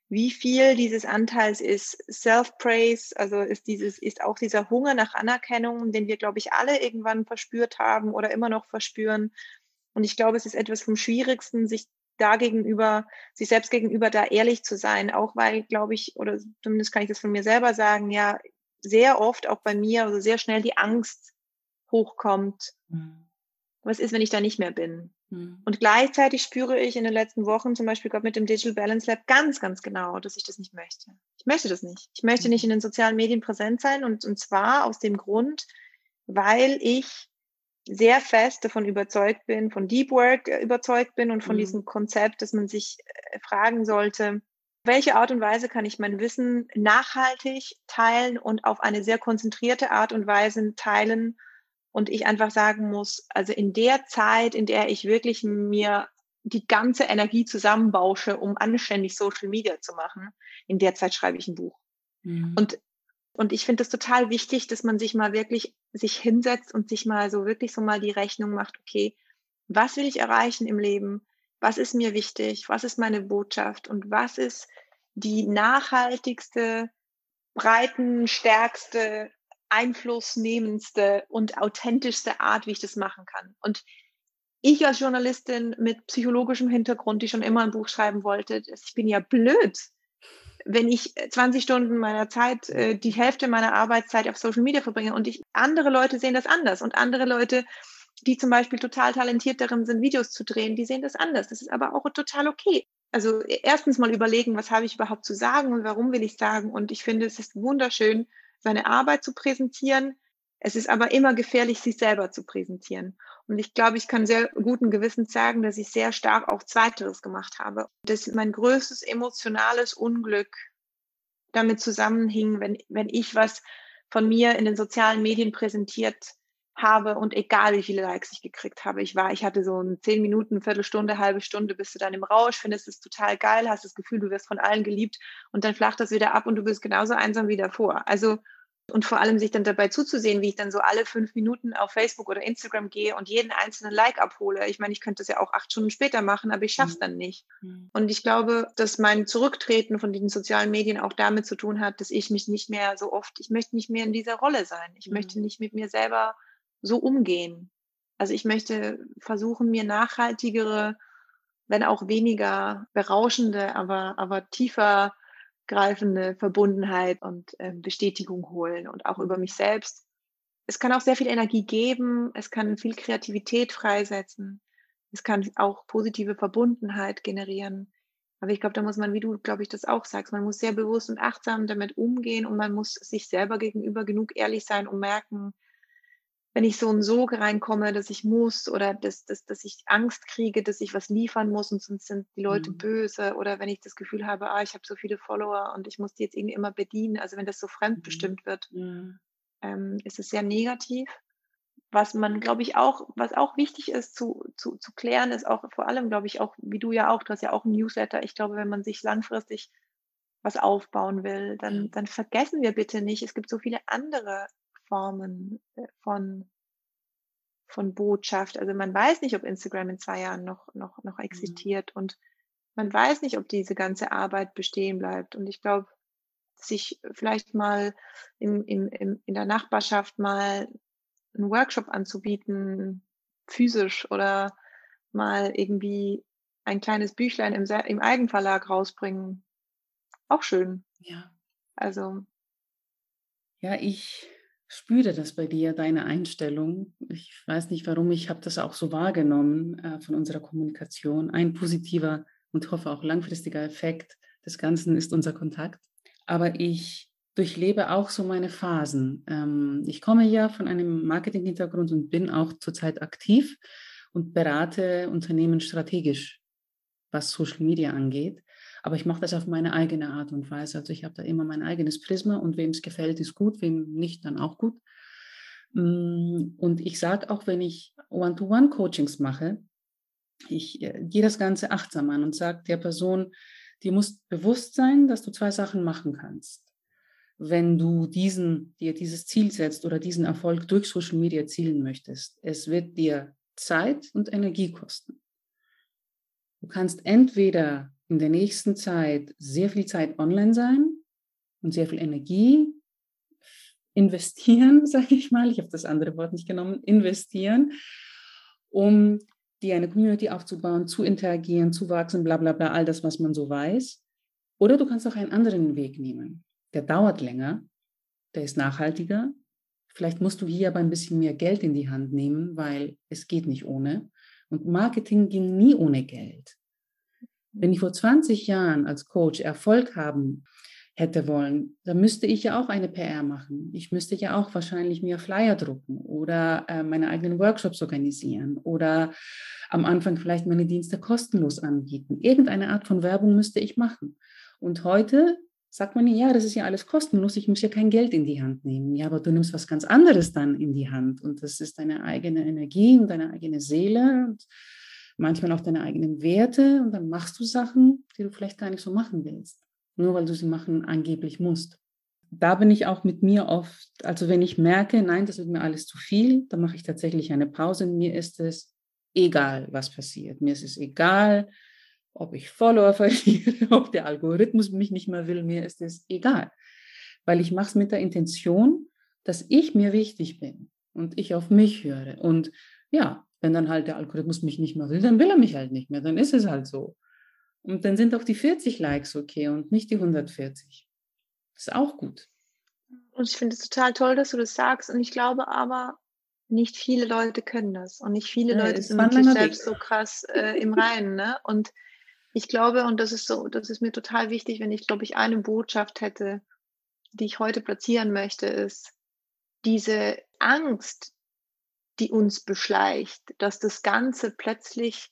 wie viel dieses Anteils ist Self-Praise, also ist dieses, ist auch dieser Hunger nach Anerkennung, den wir, glaube ich, alle irgendwann verspürt haben oder immer noch verspüren. Und ich glaube, es ist etwas vom Schwierigsten, sich da gegenüber, sich selbst gegenüber da ehrlich zu sein, auch weil, glaube ich, oder zumindest kann ich das von mir selber sagen, ja, sehr oft auch bei mir, also sehr schnell die Angst hochkommt. Mhm. Was ist, wenn ich da nicht mehr bin? Mhm. Und gleichzeitig spüre ich in den letzten Wochen, zum Beispiel gerade mit dem Digital Balance Lab, ganz, ganz genau, dass ich das nicht möchte. Ich möchte das nicht. Ich möchte nicht mhm. in den sozialen Medien präsent sein und, und zwar aus dem Grund, weil ich sehr fest davon überzeugt bin, von Deep Work äh, überzeugt bin und von mhm. diesem Konzept, dass man sich äh, fragen sollte, welche Art und Weise kann ich mein Wissen nachhaltig teilen und auf eine sehr konzentrierte Art und Weise teilen, und ich einfach sagen muss, also in der Zeit, in der ich wirklich mir die ganze Energie zusammenbausche, um anständig Social Media zu machen, in der Zeit schreibe ich ein Buch. Mhm. Und, und ich finde es total wichtig, dass man sich mal wirklich sich hinsetzt und sich mal so wirklich so mal die Rechnung macht, okay, was will ich erreichen im Leben? Was ist mir wichtig? Was ist meine Botschaft? Und was ist die nachhaltigste, breitenstärkste einflussnehmendste und authentischste Art, wie ich das machen kann. Und ich als Journalistin mit psychologischem Hintergrund, die schon immer ein Buch schreiben wollte, ich bin ja blöd, wenn ich 20 Stunden meiner Zeit, äh, die Hälfte meiner Arbeitszeit auf Social Media verbringe und ich, andere Leute sehen das anders und andere Leute, die zum Beispiel total talentiert darin sind, Videos zu drehen, die sehen das anders. Das ist aber auch total okay. Also erstens mal überlegen, was habe ich überhaupt zu sagen und warum will ich sagen. Und ich finde, es ist wunderschön, seine Arbeit zu präsentieren. Es ist aber immer gefährlich, sich selber zu präsentieren. Und ich glaube, ich kann sehr guten Gewissens sagen, dass ich sehr stark auch Zweiteres gemacht habe. Dass mein größtes emotionales Unglück damit zusammenhing, wenn, wenn ich was von mir in den sozialen Medien präsentiert habe und egal wie viele Likes ich gekriegt habe. Ich war, ich hatte so ein zehn Minuten, Viertelstunde, halbe Stunde, bist du dann im Rausch, findest es total geil, hast das Gefühl, du wirst von allen geliebt und dann flacht das wieder ab und du bist genauso einsam wie davor. Also und vor allem sich dann dabei zuzusehen, wie ich dann so alle fünf Minuten auf Facebook oder Instagram gehe und jeden einzelnen Like abhole. Ich meine, ich könnte das ja auch acht Stunden später machen, aber ich schaffe es mhm. dann nicht. Mhm. Und ich glaube, dass mein Zurücktreten von diesen sozialen Medien auch damit zu tun hat, dass ich mich nicht mehr so oft, ich möchte nicht mehr in dieser Rolle sein. Ich mhm. möchte nicht mit mir selber so umgehen. Also ich möchte versuchen, mir nachhaltigere, wenn auch weniger berauschende, aber, aber tiefer greifende Verbundenheit und äh, Bestätigung holen und auch über mich selbst es kann auch sehr viel Energie geben, es kann viel Kreativität freisetzen, es kann auch positive Verbundenheit generieren. Aber ich glaube, da muss man, wie du, glaube ich, das auch sagst, man muss sehr bewusst und achtsam damit umgehen und man muss sich selber gegenüber genug ehrlich sein, um merken, wenn ich so und so reinkomme, dass ich muss oder dass, dass, dass ich Angst kriege, dass ich was liefern muss und sonst sind die Leute mhm. böse oder wenn ich das Gefühl habe, ah, ich habe so viele Follower und ich muss die jetzt irgendwie immer bedienen, also wenn das so fremdbestimmt mhm. wird, mhm. Ähm, ist es sehr negativ. Was man, glaube ich, auch, was auch wichtig ist zu, zu, zu klären, ist auch vor allem, glaube ich, auch, wie du ja auch, du hast ja auch ein Newsletter. Ich glaube, wenn man sich langfristig was aufbauen will, dann, dann vergessen wir bitte nicht, es gibt so viele andere Formen äh, von, von Botschaft. Also man weiß nicht, ob Instagram in zwei Jahren noch, noch, noch mhm. existiert mhm. und man weiß nicht, ob diese ganze Arbeit bestehen bleibt. Und ich glaube, sich vielleicht mal in, in, in, in der Nachbarschaft mal einen Workshop anzubieten, physisch oder mal irgendwie ein kleines Büchlein im, im Eigenverlag rausbringen. Auch schön. Ja. Also. Ja, ich spüre das bei dir, deine Einstellung. Ich weiß nicht warum, ich habe das auch so wahrgenommen äh, von unserer Kommunikation. Ein positiver und hoffe auch langfristiger Effekt des Ganzen ist unser Kontakt. Aber ich durchlebe auch so meine Phasen. Ähm, ich komme ja von einem Marketing-Hintergrund und bin auch zurzeit aktiv und berate Unternehmen strategisch, was Social Media angeht. Aber ich mache das auf meine eigene Art und Weise. Also ich habe da immer mein eigenes Prisma und wem es gefällt, ist gut, wem nicht, dann auch gut. Mm, und ich sage auch, wenn ich One-to-One-Coachings mache, ich äh, gehe das Ganze achtsam an und sage der Person, dir muss bewusst sein, dass du zwei Sachen machen kannst. Wenn du diesen, dir dieses Ziel setzt oder diesen Erfolg durch Social Media erzielen möchtest, es wird dir Zeit und Energie kosten. Du kannst entweder in der nächsten Zeit sehr viel Zeit online sein und sehr viel Energie investieren, [laughs] sage ich mal, ich habe das andere Wort nicht genommen, investieren, um dir eine Community aufzubauen, zu interagieren, zu wachsen, bla bla bla, all das, was man so weiß. Oder du kannst auch einen anderen Weg nehmen. Der dauert länger, der ist nachhaltiger. Vielleicht musst du hier aber ein bisschen mehr Geld in die Hand nehmen, weil es geht nicht ohne. Und Marketing ging nie ohne Geld. Wenn ich vor 20 Jahren als Coach Erfolg haben hätte wollen, dann müsste ich ja auch eine PR machen. Ich müsste ja auch wahrscheinlich mir Flyer drucken oder äh, meine eigenen Workshops organisieren oder am Anfang vielleicht meine Dienste kostenlos anbieten. Irgendeine Art von Werbung müsste ich machen. Und heute sagt man, ja, das ist ja alles kostenlos, ich muss ja kein Geld in die Hand nehmen. Ja, aber du nimmst was ganz anderes dann in die Hand und das ist deine eigene Energie und deine eigene Seele und manchmal auch deine eigenen Werte und dann machst du Sachen, die du vielleicht gar nicht so machen willst nur weil du sie machen angeblich musst. Da bin ich auch mit mir oft, also wenn ich merke, nein, das ist mir alles zu viel, dann mache ich tatsächlich eine Pause. Mir ist es egal, was passiert. Mir ist es egal, ob ich Follower [laughs] verliere, ob der Algorithmus mich nicht mehr will. Mir ist es egal, weil ich mache es mit der Intention, dass ich mir wichtig bin und ich auf mich höre. Und ja, wenn dann halt der Algorithmus mich nicht mehr will, dann will er mich halt nicht mehr. Dann ist es halt so. Und dann sind auch die 40 Likes okay und nicht die 140. Das ist auch gut. Und ich finde es total toll, dass du das sagst. Und ich glaube aber, nicht viele Leute können das. Und nicht viele ja, Leute sind mit sich selbst so krass äh, im Reinen. Ne? Und ich glaube, und das ist so, das ist mir total wichtig, wenn ich, glaube ich, eine Botschaft hätte, die ich heute platzieren möchte, ist diese Angst, die uns beschleicht, dass das Ganze plötzlich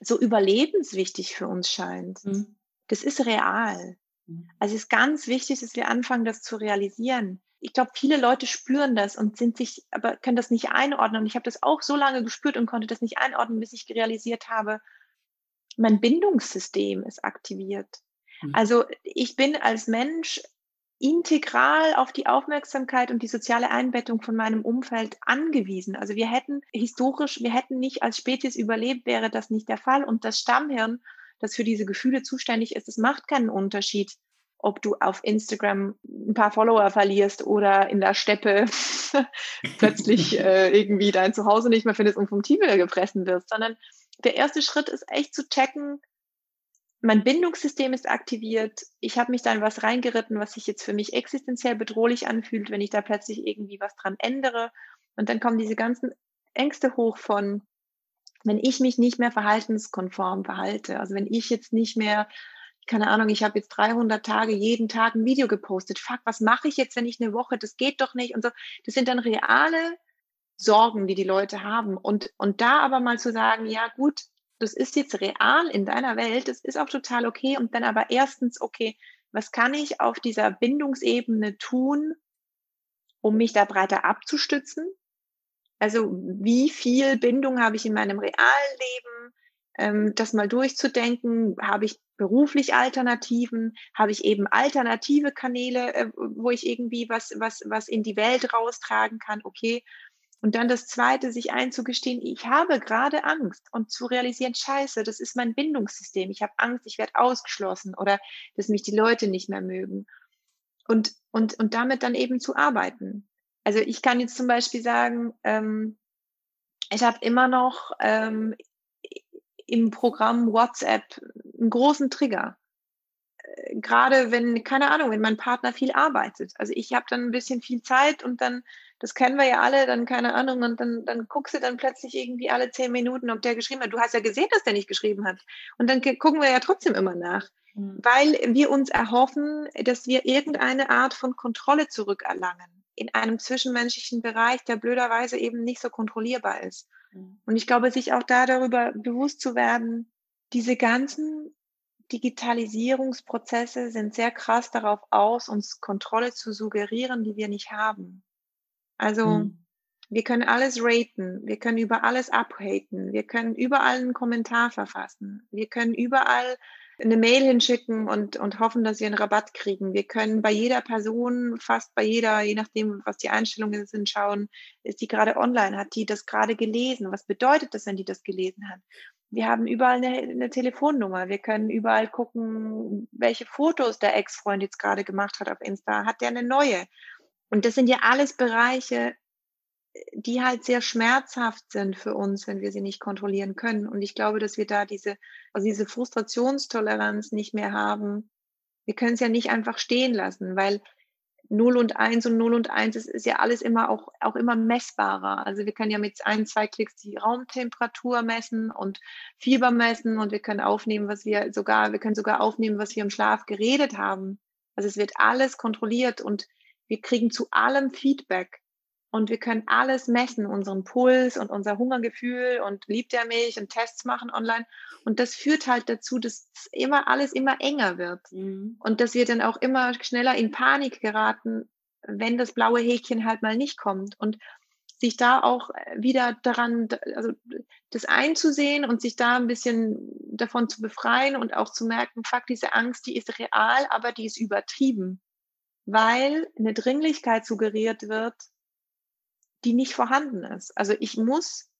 so überlebenswichtig für uns scheint. Mhm. Das ist real. Mhm. Also es ist ganz wichtig, dass wir anfangen, das zu realisieren. Ich glaube, viele Leute spüren das und sind sich, aber können das nicht einordnen. Und ich habe das auch so lange gespürt und konnte das nicht einordnen, bis ich realisiert habe, mein Bindungssystem ist aktiviert. Mhm. Also ich bin als Mensch integral auf die Aufmerksamkeit und die soziale Einbettung von meinem Umfeld angewiesen. Also wir hätten historisch, wir hätten nicht als Spezies überlebt, wäre das nicht der Fall. Und das Stammhirn, das für diese Gefühle zuständig ist, es macht keinen Unterschied, ob du auf Instagram ein paar Follower verlierst oder in der Steppe [laughs] plötzlich [laughs] äh, irgendwie dein Zuhause nicht mehr findest und vom Tiger gefressen wirst, sondern der erste Schritt ist echt zu checken, mein Bindungssystem ist aktiviert. Ich habe mich da in was reingeritten, was sich jetzt für mich existenziell bedrohlich anfühlt, wenn ich da plötzlich irgendwie was dran ändere. Und dann kommen diese ganzen Ängste hoch von, wenn ich mich nicht mehr verhaltenskonform verhalte. Also wenn ich jetzt nicht mehr, keine Ahnung, ich habe jetzt 300 Tage jeden Tag ein Video gepostet. Fuck, was mache ich jetzt, wenn ich eine Woche, das geht doch nicht und so. Das sind dann reale Sorgen, die die Leute haben. Und, und da aber mal zu sagen, ja gut, das ist jetzt real in deiner Welt, das ist auch total okay. Und dann aber erstens, okay, was kann ich auf dieser Bindungsebene tun, um mich da breiter abzustützen? Also wie viel Bindung habe ich in meinem realen Leben? Ähm, das mal durchzudenken, habe ich beruflich Alternativen, habe ich eben alternative Kanäle, äh, wo ich irgendwie was, was, was in die Welt raustragen kann, okay. Und dann das zweite, sich einzugestehen, ich habe gerade Angst und zu realisieren, scheiße, das ist mein Bindungssystem. Ich habe Angst, ich werde ausgeschlossen oder dass mich die Leute nicht mehr mögen. Und, und, und damit dann eben zu arbeiten. Also ich kann jetzt zum Beispiel sagen, ähm, ich habe immer noch ähm, im Programm WhatsApp einen großen Trigger. Gerade wenn, keine Ahnung, wenn mein Partner viel arbeitet. Also ich habe dann ein bisschen viel Zeit und dann das kennen wir ja alle, dann keine Ahnung, und dann, dann guckst du dann plötzlich irgendwie alle zehn Minuten, ob der geschrieben hat. Du hast ja gesehen, dass der nicht geschrieben hat. Und dann gucken wir ja trotzdem immer nach, mhm. weil wir uns erhoffen, dass wir irgendeine Art von Kontrolle zurückerlangen in einem zwischenmenschlichen Bereich, der blöderweise eben nicht so kontrollierbar ist. Mhm. Und ich glaube, sich auch da darüber bewusst zu werden, diese ganzen Digitalisierungsprozesse sind sehr krass darauf aus, uns Kontrolle zu suggerieren, die wir nicht haben. Also mhm. wir können alles raten, wir können über alles abhaten, wir können überall einen Kommentar verfassen, wir können überall eine Mail hinschicken und, und hoffen, dass wir einen Rabatt kriegen. Wir können bei jeder Person, fast bei jeder, je nachdem, was die Einstellungen sind, schauen, ist die gerade online, hat die das gerade gelesen? Was bedeutet das, wenn die das gelesen hat? Wir haben überall eine, eine Telefonnummer. Wir können überall gucken, welche Fotos der Ex-Freund jetzt gerade gemacht hat auf Insta. Hat der eine neue? Und das sind ja alles Bereiche, die halt sehr schmerzhaft sind für uns, wenn wir sie nicht kontrollieren können. Und ich glaube, dass wir da diese, also diese Frustrationstoleranz nicht mehr haben. Wir können es ja nicht einfach stehen lassen, weil 0 und 1 und 0 und 1 ist, ist ja alles immer auch, auch immer messbarer. Also wir können ja mit ein, zwei Klicks die Raumtemperatur messen und Fieber messen und wir können aufnehmen, was wir sogar, wir können sogar aufnehmen, was wir im Schlaf geredet haben. Also es wird alles kontrolliert und wir kriegen zu allem Feedback und wir können alles messen, unseren Puls und unser Hungergefühl und liebt er mich und Tests machen online. Und das führt halt dazu, dass immer alles immer enger wird mhm. und dass wir dann auch immer schneller in Panik geraten, wenn das blaue Häkchen halt mal nicht kommt. Und sich da auch wieder daran, also das einzusehen und sich da ein bisschen davon zu befreien und auch zu merken, fuck, diese Angst, die ist real, aber die ist übertrieben weil eine Dringlichkeit suggeriert wird, die nicht vorhanden ist. Also ich muss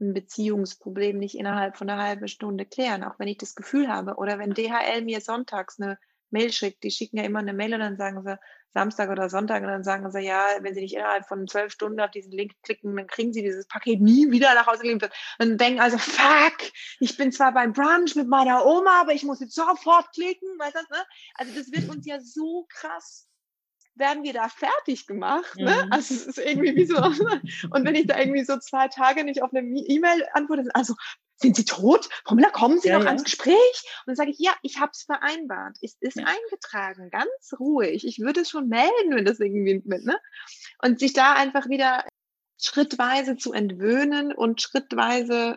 ein Beziehungsproblem nicht innerhalb von einer halben Stunde klären, auch wenn ich das Gefühl habe. Oder wenn DHL mir sonntags eine Mail schickt, die schicken ja immer eine Mail und dann sagen sie Samstag oder Sonntag und dann sagen sie, ja, wenn sie nicht innerhalb von zwölf Stunden auf diesen Link klicken, dann kriegen sie dieses Paket nie wieder nach Hause geliefert. Und denken also, fuck, ich bin zwar beim Brunch mit meiner Oma, aber ich muss jetzt sofort klicken, weißt du, ne? Also das wird uns ja so krass werden wir da fertig gemacht. Ne? Mhm. Also es ist irgendwie wie so, [laughs] und wenn ich da irgendwie so zwei Tage nicht auf eine E-Mail antworte, also sind Sie tot? Pamela, kommen Sie ja, noch ja. ans Gespräch? Und dann sage ich, ja, ich habe es vereinbart. Es ist ja. eingetragen, ganz ruhig. Ich würde es schon melden, wenn das irgendwie mit, ne? Und sich da einfach wieder schrittweise zu entwöhnen und schrittweise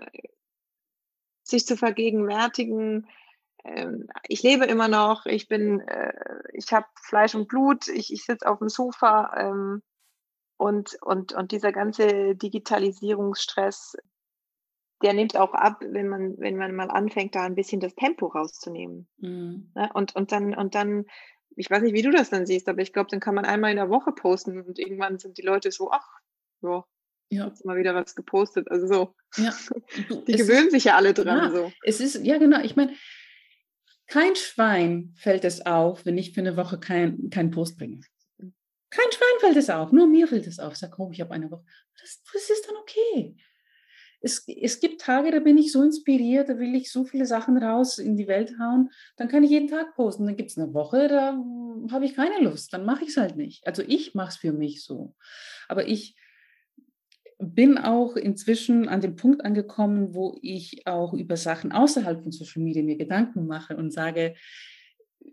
sich zu vergegenwärtigen, ich lebe immer noch, ich bin, äh, ich habe Fleisch und Blut, ich, ich sitze auf dem Sofa ähm, und, und, und dieser ganze Digitalisierungsstress, der nimmt auch ab, wenn man, wenn man mal anfängt, da ein bisschen das Tempo rauszunehmen. Mhm. Ne? Und, und dann, und dann, ich weiß nicht, wie du das dann siehst, aber ich glaube, dann kann man einmal in der Woche posten und irgendwann sind die Leute so, ach, ja, ja. Jetzt mal wieder was gepostet. Also so. Ja. [laughs] Die gewöhnen ist, sich ja alle dran. Ja, so. Es ist, ja genau, ich meine, kein Schwein fällt es auf, wenn ich für eine Woche keinen kein Post bringe. Kein Schwein fällt es auf, nur mir fällt es auf. Ich sage, oh, ich habe eine Woche. Das, das ist dann okay. es, es gibt Tage, da bin ich so inspiriert, da will ich so viele Sachen raus in die Welt hauen, dann kann ich jeden Tag posten. Dann gibt es eine Woche, da habe ich keine Lust, dann mache ich es halt nicht. Also ich mache es für mich so. Aber ich bin auch inzwischen an dem Punkt angekommen, wo ich auch über Sachen außerhalb von Social Media mir Gedanken mache und sage,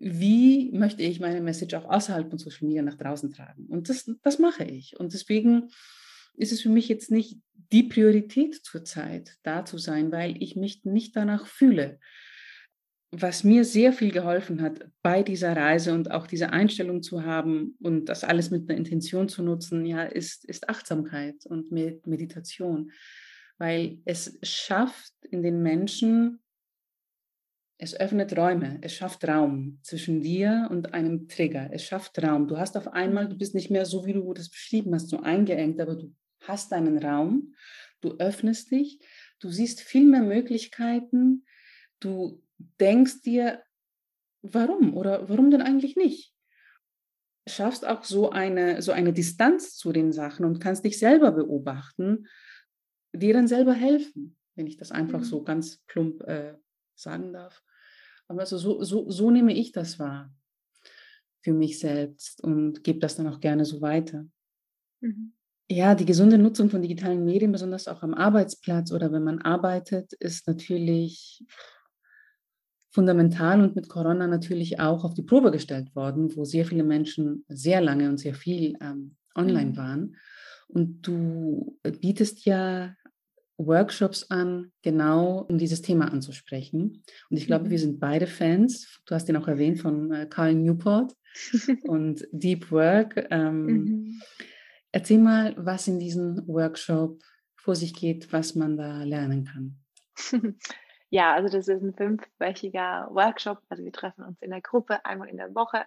wie möchte ich meine Message auch außerhalb von Social Media nach draußen tragen? Und das, das mache ich. Und deswegen ist es für mich jetzt nicht die Priorität zurzeit, da zu sein, weil ich mich nicht danach fühle. Was mir sehr viel geholfen hat bei dieser Reise und auch diese Einstellung zu haben und das alles mit einer Intention zu nutzen, ja, ist, ist Achtsamkeit und Meditation, weil es schafft in den Menschen, es öffnet Räume, es schafft Raum zwischen dir und einem Trigger. Es schafft Raum. Du hast auf einmal, du bist nicht mehr so, wie du das beschrieben hast, so eingeengt, aber du hast deinen Raum, du öffnest dich, du siehst viel mehr Möglichkeiten, du denkst dir, warum oder warum denn eigentlich nicht? Schaffst auch so eine, so eine Distanz zu den Sachen und kannst dich selber beobachten, dir dann selber helfen, wenn ich das einfach mhm. so ganz plump äh, sagen darf. Aber also so, so, so nehme ich das wahr für mich selbst und gebe das dann auch gerne so weiter. Mhm. Ja, die gesunde Nutzung von digitalen Medien, besonders auch am Arbeitsplatz oder wenn man arbeitet, ist natürlich fundamental und mit Corona natürlich auch auf die Probe gestellt worden, wo sehr viele Menschen sehr lange und sehr viel ähm, online mhm. waren. Und du bietest ja Workshops an, genau um dieses Thema anzusprechen. Und ich glaube, mhm. wir sind beide Fans. Du hast ihn auch erwähnt von äh, Carl Newport [laughs] und Deep Work. Ähm, mhm. Erzähl mal, was in diesem Workshop vor sich geht, was man da lernen kann. [laughs] Ja, also das ist ein fünfwöchiger Workshop. Also wir treffen uns in der Gruppe einmal in der Woche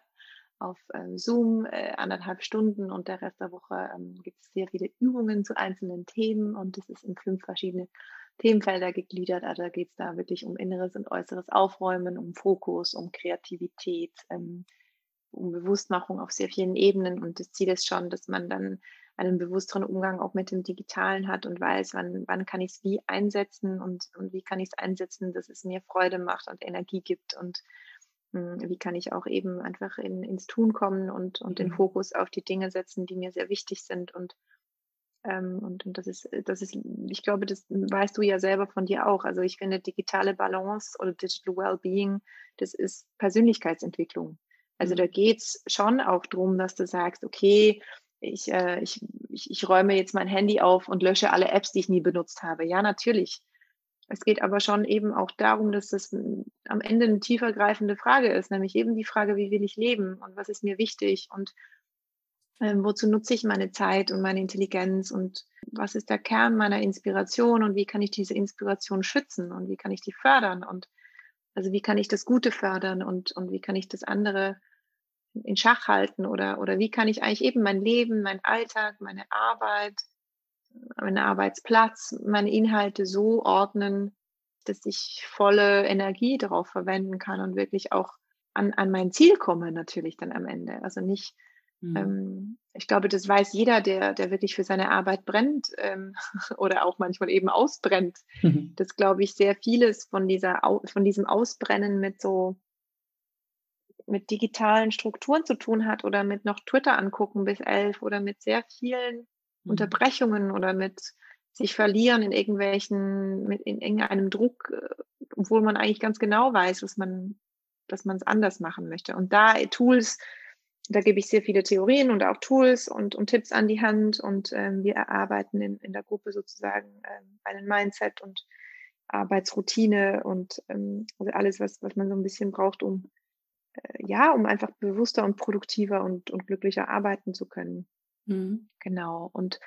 auf ähm, Zoom, äh, anderthalb Stunden und der Rest der Woche ähm, gibt es sehr viele Übungen zu einzelnen Themen und es ist in fünf verschiedene Themenfelder gegliedert. Also da geht es da wirklich um inneres und äußeres Aufräumen, um Fokus, um Kreativität, ähm, um Bewusstmachung auf sehr vielen Ebenen. Und das Ziel ist schon, dass man dann einen bewussteren Umgang auch mit dem Digitalen hat und weiß, wann, wann kann ich es wie einsetzen und, und wie kann ich es einsetzen, dass es mir Freude macht und Energie gibt und mh, hm, wie kann ich auch eben einfach in, ins Tun kommen und, und den mhm. Fokus auf die Dinge setzen, die mir sehr wichtig sind und ähm, und, und das ist, das ist, ich glaube, das weißt du ja selber von dir auch. Also ich finde digitale Balance oder Digital Wellbeing, das ist Persönlichkeitsentwicklung. Also mhm. da geht es schon auch darum, dass du sagst, okay, ich, äh, ich, ich, räume jetzt mein Handy auf und lösche alle Apps, die ich nie benutzt habe. Ja, natürlich. Es geht aber schon eben auch darum, dass das am Ende eine tiefergreifende Frage ist, nämlich eben die Frage, wie will ich leben und was ist mir wichtig und ähm, wozu nutze ich meine Zeit und meine Intelligenz und was ist der Kern meiner Inspiration und wie kann ich diese Inspiration schützen und wie kann ich die fördern und also wie kann ich das Gute fördern und, und wie kann ich das andere in Schach halten oder, oder wie kann ich eigentlich eben mein Leben, mein Alltag, meine Arbeit, meinen Arbeitsplatz, meine Inhalte so ordnen, dass ich volle Energie darauf verwenden kann und wirklich auch an, an mein Ziel komme natürlich dann am Ende. Also nicht, mhm. ähm, ich glaube, das weiß jeder, der, der wirklich für seine Arbeit brennt ähm, [laughs] oder auch manchmal eben ausbrennt. [laughs] Mhm. Das glaube ich sehr vieles von dieser, von diesem Ausbrennen mit so mit digitalen Strukturen zu tun hat oder mit noch Twitter angucken bis elf oder mit sehr vielen mhm. Unterbrechungen oder mit sich verlieren in irgendwelchen, mit in irgendeinem Druck, äh, obwohl man eigentlich ganz genau weiß, dass man, dass man es anders machen möchte. Und da Tools, da gebe ich sehr viele Theorien und auch Tools und, und Tipps an die Hand und ähm, wir erarbeiten in, in der Gruppe sozusagen ähm, einen Mindset und Arbeitsroutine und ähm, also alles, was, was man so ein bisschen braucht, um ja, um einfach bewusster und produktiver und, und glücklicher arbeiten zu können. Mhm. Genau. Und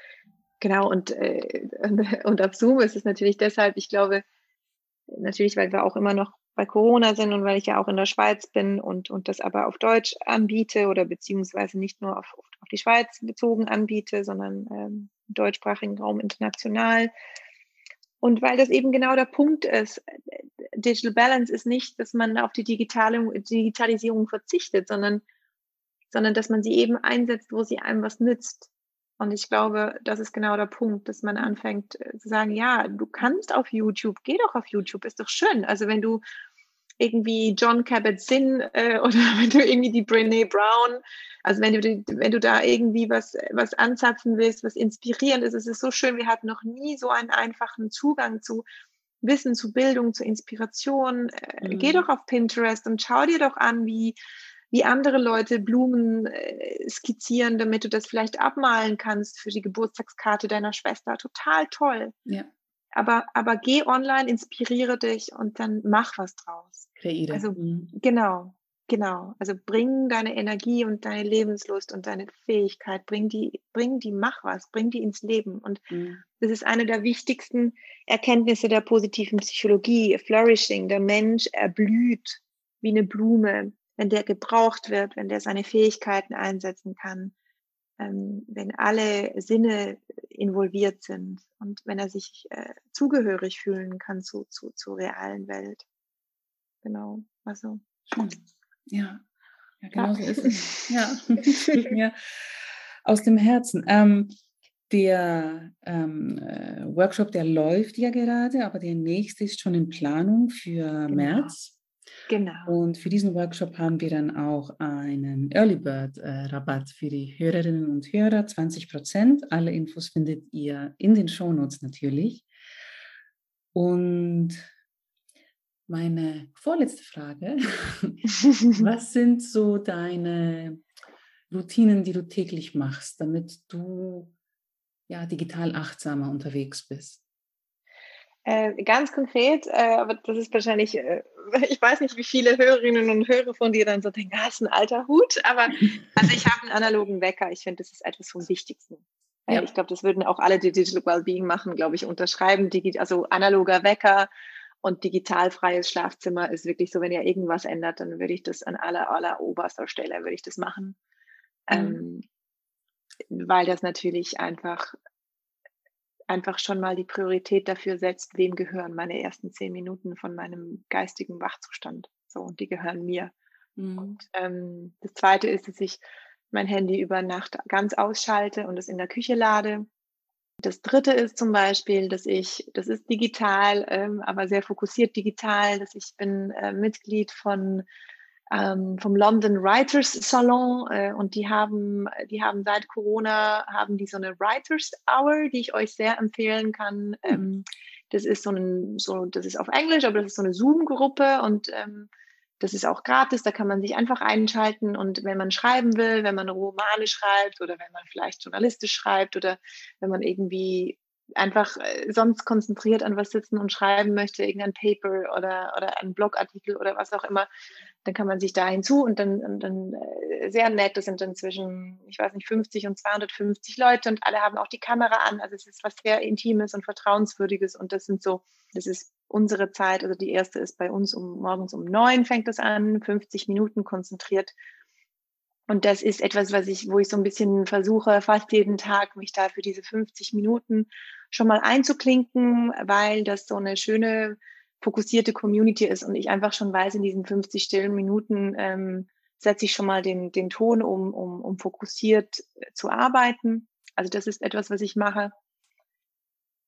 genau, und, äh, [laughs] und auf Zoom ist es natürlich deshalb, ich glaube, natürlich, weil wir auch immer noch bei Corona sind und weil ich ja auch in der Schweiz bin und, und das aber auf Deutsch anbiete oder beziehungsweise nicht nur auf, auf die Schweiz bezogen anbiete, sondern ähm, im deutschsprachigen Raum international. Und weil das eben genau der Punkt ist, Digital Balance ist nicht, dass man auf die Digitalisierung verzichtet, sondern, sondern dass man sie eben einsetzt, wo sie einem was nützt. Und ich glaube, das ist genau der Punkt, dass man anfängt äh, zu sagen, ja, du kannst auf YouTube, geh doch auf YouTube, ist doch schön. Also wenn du irgendwie John Kabat-Zinn äh, [laughs] oder wenn du irgendwie die Brene Brown, also wenn du, wenn du da irgendwie was, was anzapfen willst, was inspirierend ist, es ist so schön, wir hatten noch nie so einen einfachen Zugang zu Wissen, zu Bildung, zu Inspiration. Äh, mhm. Geh doch auf Pinterest und schau dir doch an, wie wie andere Leute Blumen äh, skizzieren, damit du das vielleicht abmalen kannst für die Geburtstagskarte deiner Schwester. Total toll. Ja. Aber, aber geh online, inspiriere dich und dann mach was draus. Kreiere. Also, mhm. genau, genau. Also bring deine Energie und deine Lebenslust und deine Fähigkeit, bring die, bring die, mach was, bring die ins Leben. Und mhm. das ist eine der wichtigsten Erkenntnisse der positiven Psychologie. Flourishing, der Mensch erblüht wie eine Blume wenn der gebraucht wird, wenn der seine Fähigkeiten einsetzen kann, ähm, wenn alle Sinne involviert sind und wenn er sich äh, zugehörig fühlen kann zu, zu, zur realen Welt. Genau, also. Schön. Ja, ja genau ja. so ist es. [laughs] Ja, mir aus dem Herzen. Ähm, der ähm, äh, Workshop, der läuft ja gerade, aber der nächste ist schon in Planung für genau. März. Genau. Und für diesen Workshop haben wir dann auch einen Early Bird äh, Rabatt für die Hörerinnen und Hörer, 20 Prozent. Alle Infos findet ihr in den Shownotes natürlich. Und meine vorletzte Frage, [laughs] was sind so deine Routinen, die du täglich machst, damit du ja digital achtsamer unterwegs bist? Äh, ganz konkret, äh, aber das ist wahrscheinlich, äh, [laughs] ich weiß nicht, wie viele Hörerinnen und Hörer von dir dann so denken, ah, ist ein alter Hut, aber [laughs] also ich habe einen analogen Wecker. Ich finde, das ist etwas vom Wichtigsten. Äh, ja. Ich glaube, das würden auch alle, die Digital Wellbeing machen, glaube ich, unterschreiben. Digi also analoger Wecker und digitalfreies Schlafzimmer ist wirklich so, wenn ihr irgendwas ändert, dann würde ich das an aller, aller oberster Stelle, würde ich das machen. Mhm. Ähm, weil das natürlich einfach einfach schon mal die Priorität dafür setzt, wem gehören meine ersten zehn Minuten von meinem geistigen Wachzustand. So, und die gehören mir. Mhm. Und ähm, das zweite ist, dass ich mein Handy über Nacht ganz ausschalte und es in der Küche lade. Das dritte ist zum Beispiel, dass ich, das ist digital, ähm, aber sehr fokussiert digital, dass ich bin äh, Mitglied von ähm, vom London Writers Salon äh, und die haben, die haben seit Corona haben die so eine Writers Hour, die ich euch sehr empfehlen kann. Hm. Ähm, das ist so ein, so, das ist auf Englisch, aber das ist so eine Zoom-Gruppe und ähm, das ist auch gratis, da kann man sich einfach einschalten und wenn man schreiben will, wenn man Romane schreibt oder wenn man vielleicht journalistisch schreibt oder wenn man irgendwie einfach äh, sonst konzentriert an was sitzen und schreiben möchte, irgendein Paper oder, oder einen Blogartikel oder was auch immer, dann kann man sich da hinzu und dann, und dann äh, sehr nett, das sind dann zwischen, ich weiß nicht, 50 und 250 Leute und alle haben auch die Kamera an, also es ist was sehr Intimes und Vertrauenswürdiges und das sind so, das ist unsere Zeit, also die erste ist bei uns um morgens um neun fängt das an, 50 Minuten konzentriert und das ist etwas, was ich, wo ich so ein bisschen versuche, fast jeden Tag mich da für diese 50 Minuten schon mal einzuklinken, weil das so eine schöne, fokussierte Community ist und ich einfach schon weiß, in diesen 50 stillen Minuten ähm, setze ich schon mal den, den Ton, um, um, um fokussiert äh, zu arbeiten. Also das ist etwas, was ich mache.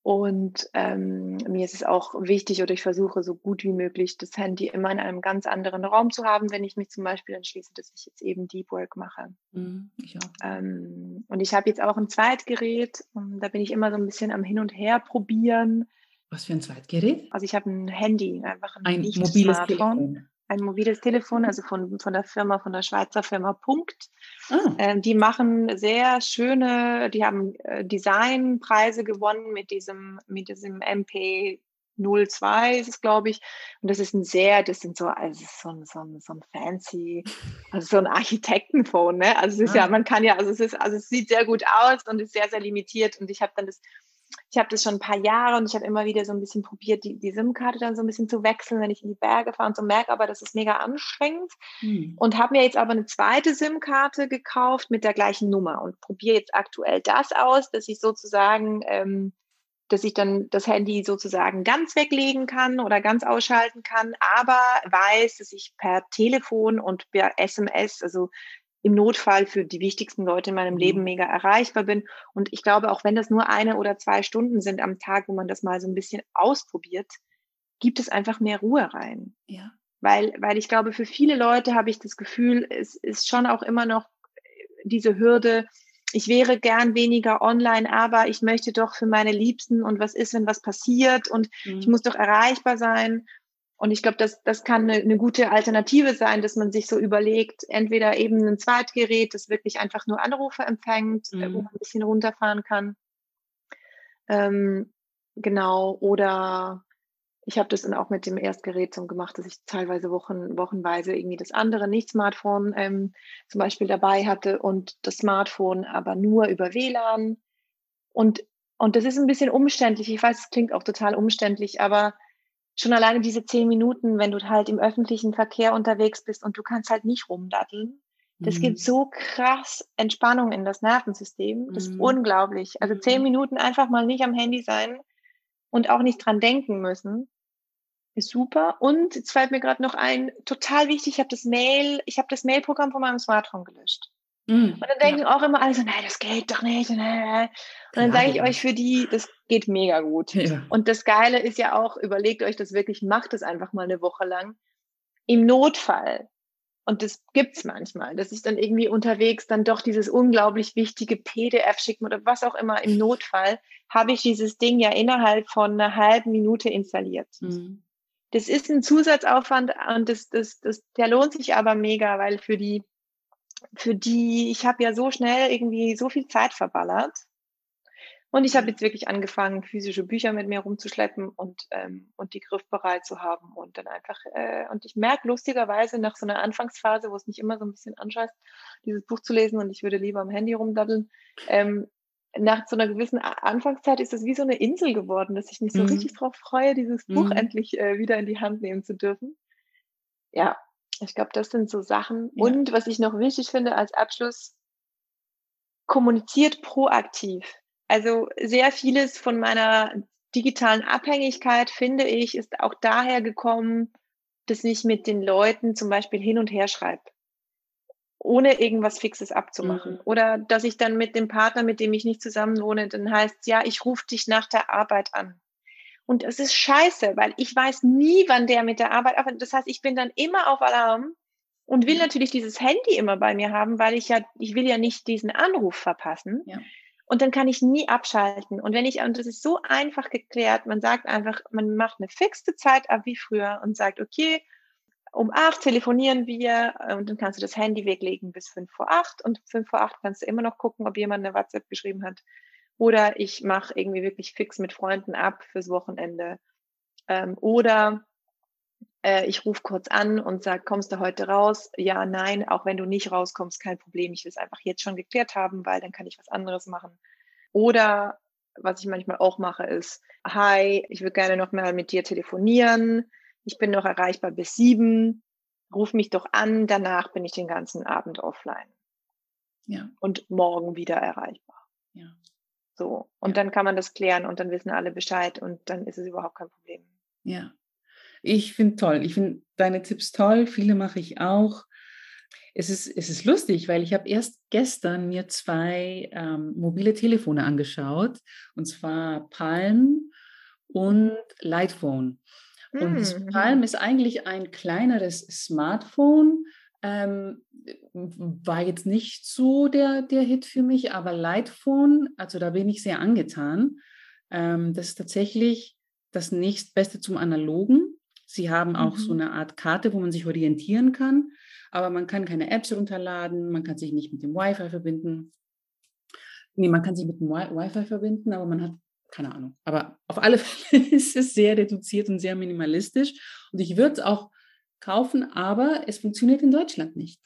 Und ähm, mir ist es auch wichtig oder ich versuche so gut wie möglich das Handy immer in einem ganz anderen Raum zu haben, wenn ich mich zum Beispiel entschließe, dass ich jetzt eben Deep Work mache. Mhm, ich ähm, und ich habe jetzt auch ein Zweitgerät und da bin ich immer so ein bisschen am Hin und Her probieren. Was für ein Zweitgerät? Also ich habe ein Handy, einfach ein, ein mobiles Smartphone. Telefon ein mobiles Telefon, also von, von der Firma, von der Schweizer Firma Punkt. Ah. Ähm, die machen sehr schöne, die haben äh, Designpreise gewonnen mit diesem, mit diesem MP 02 ist es, glaube ich. Und das ist ein sehr, das sind so, also so ein, so ein, so ein fancy, also so ein Architektenphone, ne? Also es ist ah. ja, man kann ja, also es ist, also es sieht sehr gut aus und ist sehr, sehr limitiert. Und ich habe dann das ich habe das schon ein paar Jahre und ich habe immer wieder so ein bisschen probiert, die, die SIM-Karte dann so ein bisschen zu wechseln, wenn ich in die Berge fahre und so merke aber, das ist mega anstrengend hm. und habe mir jetzt aber eine zweite SIM-Karte gekauft mit der gleichen Nummer und probiere jetzt aktuell das aus, dass ich sozusagen, ähm, dass ich dann das Handy sozusagen ganz weglegen kann oder ganz ausschalten kann, aber weiß, dass ich per Telefon und per SMS, also im Notfall für die wichtigsten Leute in meinem mhm. Leben mega erreichbar bin. Und ich glaube, auch wenn das nur eine oder zwei Stunden sind am Tag, wo man das mal so ein bisschen ausprobiert, gibt es einfach mehr Ruhe rein. Ja. Weil, weil ich glaube, für viele Leute habe ich das Gefühl, es ist schon auch immer noch diese Hürde, ich wäre gern weniger online, aber ich möchte doch für meine Liebsten und was ist, wenn was passiert und mhm. ich muss doch erreichbar sein. Und ich glaube, das, das kann eine, eine, gute Alternative sein, dass man sich so überlegt, entweder eben ein Zweitgerät, das wirklich einfach nur Anrufe empfängt, mhm. wo man ein bisschen runterfahren kann. Ähm, genau, oder ich habe das dann auch mit dem Erstgerät so gemacht, dass ich teilweise Wochen, wochenweise irgendwie das andere Nicht-Smartphone ähm, zum Beispiel dabei hatte und das Smartphone aber nur über WLAN. Und, und das ist ein bisschen umständlich. Ich weiß, es klingt auch total umständlich, aber schon alleine diese zehn Minuten, wenn du halt im öffentlichen Verkehr unterwegs bist und du kannst halt nicht rumdatteln, das mhm. gibt so krass Entspannung in das Nervensystem. Das mhm. ist unglaublich. Also zehn mhm. Minuten einfach mal nicht am Handy sein und auch nicht dran denken müssen. Ist super. Und jetzt fällt mir gerade noch ein, total wichtig, ich habe das Mail, ich habe das Mailprogramm von meinem Smartphone gelöscht. Mm, und dann denken ja. auch immer alle so, nein, das geht doch nicht. Und dann sage ich euch für die, das geht mega gut. Ja. Und das Geile ist ja auch, überlegt euch das wirklich, macht es einfach mal eine Woche lang. Im Notfall, und das gibt's manchmal, dass ich dann irgendwie unterwegs dann doch dieses unglaublich wichtige PDF schicken oder was auch immer im Notfall, habe ich dieses Ding ja innerhalb von einer halben Minute installiert. Mhm. Das ist ein Zusatzaufwand und das, das, das, der lohnt sich aber mega, weil für die, für die, ich habe ja so schnell irgendwie so viel Zeit verballert. Und ich habe jetzt wirklich angefangen, physische Bücher mit mir rumzuschleppen und, ähm, und die griffbereit zu haben und dann einfach, äh, und ich merke lustigerweise nach so einer Anfangsphase, wo es mich immer so ein bisschen anscheißt, dieses Buch zu lesen und ich würde lieber am Handy rumdaddeln, ähm, nach so einer gewissen Anfangszeit ist es wie so eine Insel geworden, dass ich mich so mhm. richtig darauf freue, dieses Buch mhm. endlich äh, wieder in die Hand nehmen zu dürfen. Ja, ich glaube, das sind so Sachen. Ja. Und was ich noch wichtig finde als Abschluss, kommuniziert proaktiv. Also sehr vieles von meiner digitalen Abhängigkeit, finde ich, ist auch daher gekommen, dass ich mit den Leuten zum Beispiel hin und her schreibe ohne irgendwas Fixes abzumachen. Mhm. Oder dass ich dann mit dem Partner, mit dem ich nicht zusammen wohne, dann heißt, ja, ich rufe dich nach der Arbeit an. Und es ist scheiße, weil ich weiß nie, wann der mit der Arbeit arbeitet. Das heißt, ich bin dann immer auf Alarm und will natürlich dieses Handy immer bei mir haben, weil ich ja, ich will ja nicht diesen Anruf verpassen. Ja. Und dann kann ich nie abschalten. Und wenn ich, und das ist so einfach geklärt, man sagt einfach, man macht eine fixe Zeit ab wie früher und sagt, okay, um acht telefonieren wir äh, und dann kannst du das Handy weglegen bis fünf vor acht und fünf vor acht kannst du immer noch gucken, ob jemand eine WhatsApp geschrieben hat. Oder ich mache irgendwie wirklich fix mit Freunden ab fürs Wochenende. Ähm, oder äh, ich rufe kurz an und sage, kommst du heute raus? Ja, nein, auch wenn du nicht rauskommst, kein Problem. Ich will es einfach jetzt schon geklärt haben, weil dann kann ich was anderes machen. Oder was ich manchmal auch mache, ist, hi, ich würde gerne noch mal mit dir telefonieren ich bin noch erreichbar bis sieben, ruf mich doch an, danach bin ich den ganzen Abend offline. Ja. Und morgen wieder erreichbar. Ja. So. Und dann kann man das klären und dann wissen alle Bescheid und dann ist es überhaupt kein Problem. Ja. Ich finde toll. Ich finde deine Tipps toll. Viele mache ich auch. Es ist, es ist lustig, weil ich habe erst gestern mir zwei ähm, mobile Telefone angeschaut, und zwar Palm und Lightphone. Und das mhm, Palm ist eigentlich ein kleineres Smartphone. Ähm, war jetzt nicht so der, der Hit für mich, aber Lightphone, also da bin ich sehr angetan. Ähm, das ist tatsächlich das nächstbeste zum Analogen. Sie haben auch mhm. so eine Art Karte, wo man sich orientieren kann, aber man kann keine Apps runterladen, man kann sich nicht mit dem Wi-Fi verbinden. Nee, man kann sich mit dem Wi-Fi verbinden, aber man hat keine Ahnung. Aber auf alle [laughs] Fälle ist es sehr reduziert und sehr minimalistisch. Und ich würde es auch kaufen, aber es funktioniert in Deutschland nicht.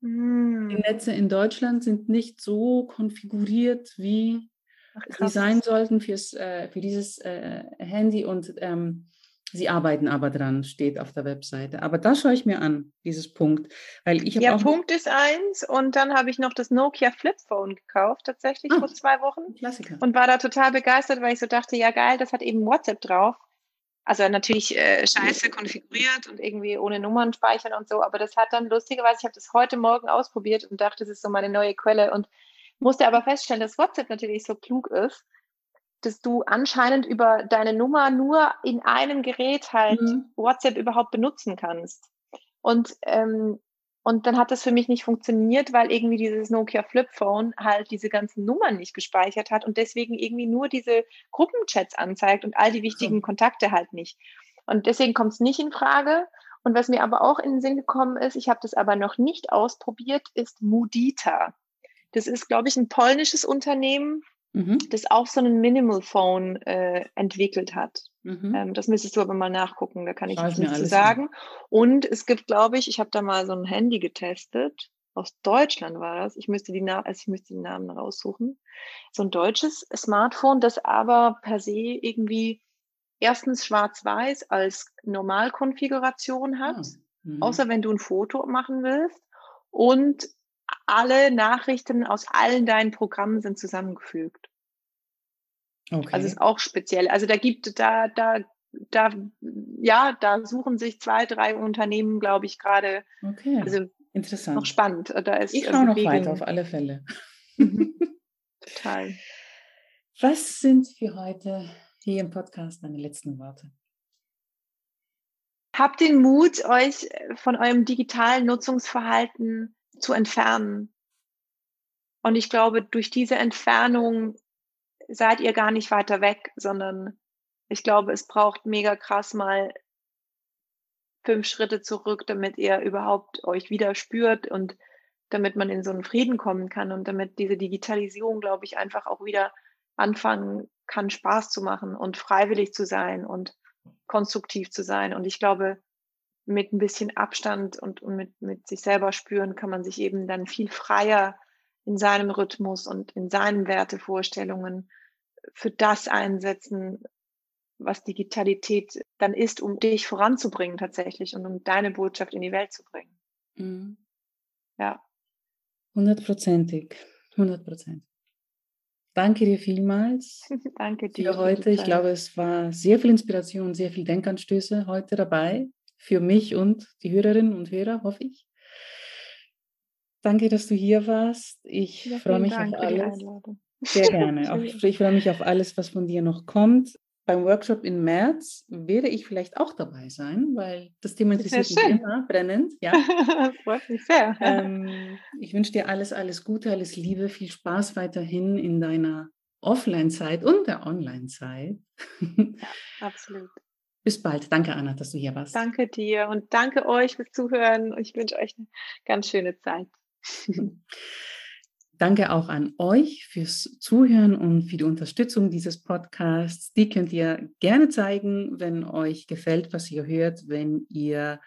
Mm. Die Netze in Deutschland sind nicht so konfiguriert, wie Ach, sie sein sollten fürs, äh, für dieses äh, Handy. Und ähm, Sie arbeiten aber dran, steht auf der Webseite. Aber da schaue ich mir an, dieses Punkt. Weil ich ja, Punkt ist eins und dann habe ich noch das Nokia Flip Phone gekauft, tatsächlich ah, vor zwei Wochen. Klassiker. Und war da total begeistert, weil ich so dachte, ja geil, das hat eben WhatsApp drauf. Also natürlich äh, scheiße konfiguriert und irgendwie ohne Nummern speichern und so, aber das hat dann lustigerweise, ich habe das heute Morgen ausprobiert und dachte, das ist so meine neue Quelle und musste aber feststellen, dass WhatsApp natürlich so klug ist, dass du anscheinend über deine Nummer nur in einem Gerät halt mhm. WhatsApp überhaupt benutzen kannst. Und ähm, und dann hat das für mich nicht funktioniert, weil irgendwie dieses Nokia Flip Phone halt diese ganzen Nummern nicht gespeichert hat und deswegen irgendwie nur diese Gruppenchats anzeigt und all die wichtigen so. Kontakte halt nicht. Und deswegen kommt es nicht in Frage. Und was mir aber auch in den Sinn gekommen ist, ich habe das aber noch nicht ausprobiert, ist Mudita. Das ist, glaube ich, ein polnisches Unternehmen, mhm. das auch so einen Minimal Phone äh, entwickelt hat. Mhm. Ähm, das müsstest du aber mal nachgucken, da kann ich jetzt nichts zu sagen. An. Und es gibt, glaube ich, ich habe da mal so ein Handy getestet. Aus Deutschland war das. Ich müsste die, Na also ich müsste die Namen raussuchen. So ein deutsches Smartphone, das aber per se irgendwie erstens schwarz-weiß als Normalkonfiguration hat, ah, mhm. außer wenn du ein Foto machen willst. Und alle Nachrichten aus allen deinen Programmen sind zusammengefügt. Also okay. Also ist auch speziell. Also da gibt, da, da, da, ja, da suchen sich zwei, drei Unternehmen, glaube ich, gerade. Okay. Also interessant. Noch spannend. Da ist ich schaue noch weiter auf alle Fälle. Mhm. [laughs] Total. Was sind für heute hier im Podcast deine letzten Worte? Habt den Mut, euch von eurem digitalen Nutzungsverhalten zu entfernen. Und ich glaube, durch diese Entfernung seid ihr gar nicht weiter weg, sondern ich glaube, es braucht mega krass mal fünf Schritte zurück, damit ihr überhaupt euch wieder spürt und damit man in so einen Frieden kommen kann und damit diese Digitalisierung, glaube ich, einfach auch wieder anfangen kann, Spaß zu machen und freiwillig zu sein und konstruktiv zu sein. Und ich glaube, mit ein bisschen Abstand und, und mit, mit sich selber spüren kann man sich eben dann viel freier in seinem Rhythmus und in seinen Wertevorstellungen für das einsetzen, was Digitalität dann ist, um dich voranzubringen tatsächlich und um deine Botschaft in die Welt zu bringen. Mhm. Ja. Hundertprozentig, hundert Prozent. Danke dir vielmals. [laughs] Danke dir. Für heute. Ich glaube, es war sehr viel Inspiration, sehr viel Denkanstöße heute dabei. Für mich und die Hörerinnen und Hörer, hoffe ich. Danke, dass du hier warst. Ich ja, freue mich Dank auf alles. Sehr [laughs] gerne. Ich freue mich auf alles, was von dir noch kommt. Beim Workshop im März werde ich vielleicht auch dabei sein, weil das Thema interessiert mich immer brennend. Ja. [laughs] Freut mich sehr. Ähm, ich wünsche dir alles, alles Gute, alles Liebe, viel Spaß weiterhin in deiner Offline-Zeit und der Online-Zeit. Ja, absolut. Bis bald. Danke, Anna, dass du hier warst. Danke dir und danke euch fürs Zuhören. Ich wünsche euch eine ganz schöne Zeit. [laughs] Danke auch an euch fürs Zuhören und für die Unterstützung dieses Podcasts. Die könnt ihr gerne zeigen, wenn euch gefällt, was ihr hört, wenn ihr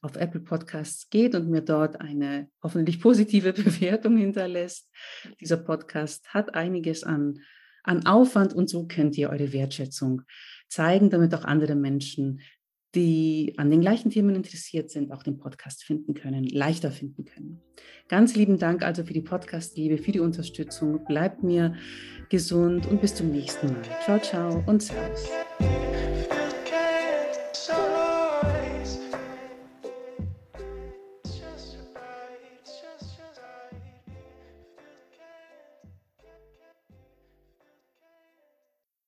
auf Apple Podcasts geht und mir dort eine hoffentlich positive [laughs] Bewertung hinterlässt. Dieser Podcast hat einiges an, an Aufwand und so könnt ihr eure Wertschätzung zeigen, damit auch andere Menschen die an den gleichen Themen interessiert sind, auch den Podcast finden können, leichter finden können. Ganz lieben Dank also für die Podcast-Liebe, für die Unterstützung. Bleibt mir gesund und bis zum nächsten Mal. Ciao, ciao und Servus.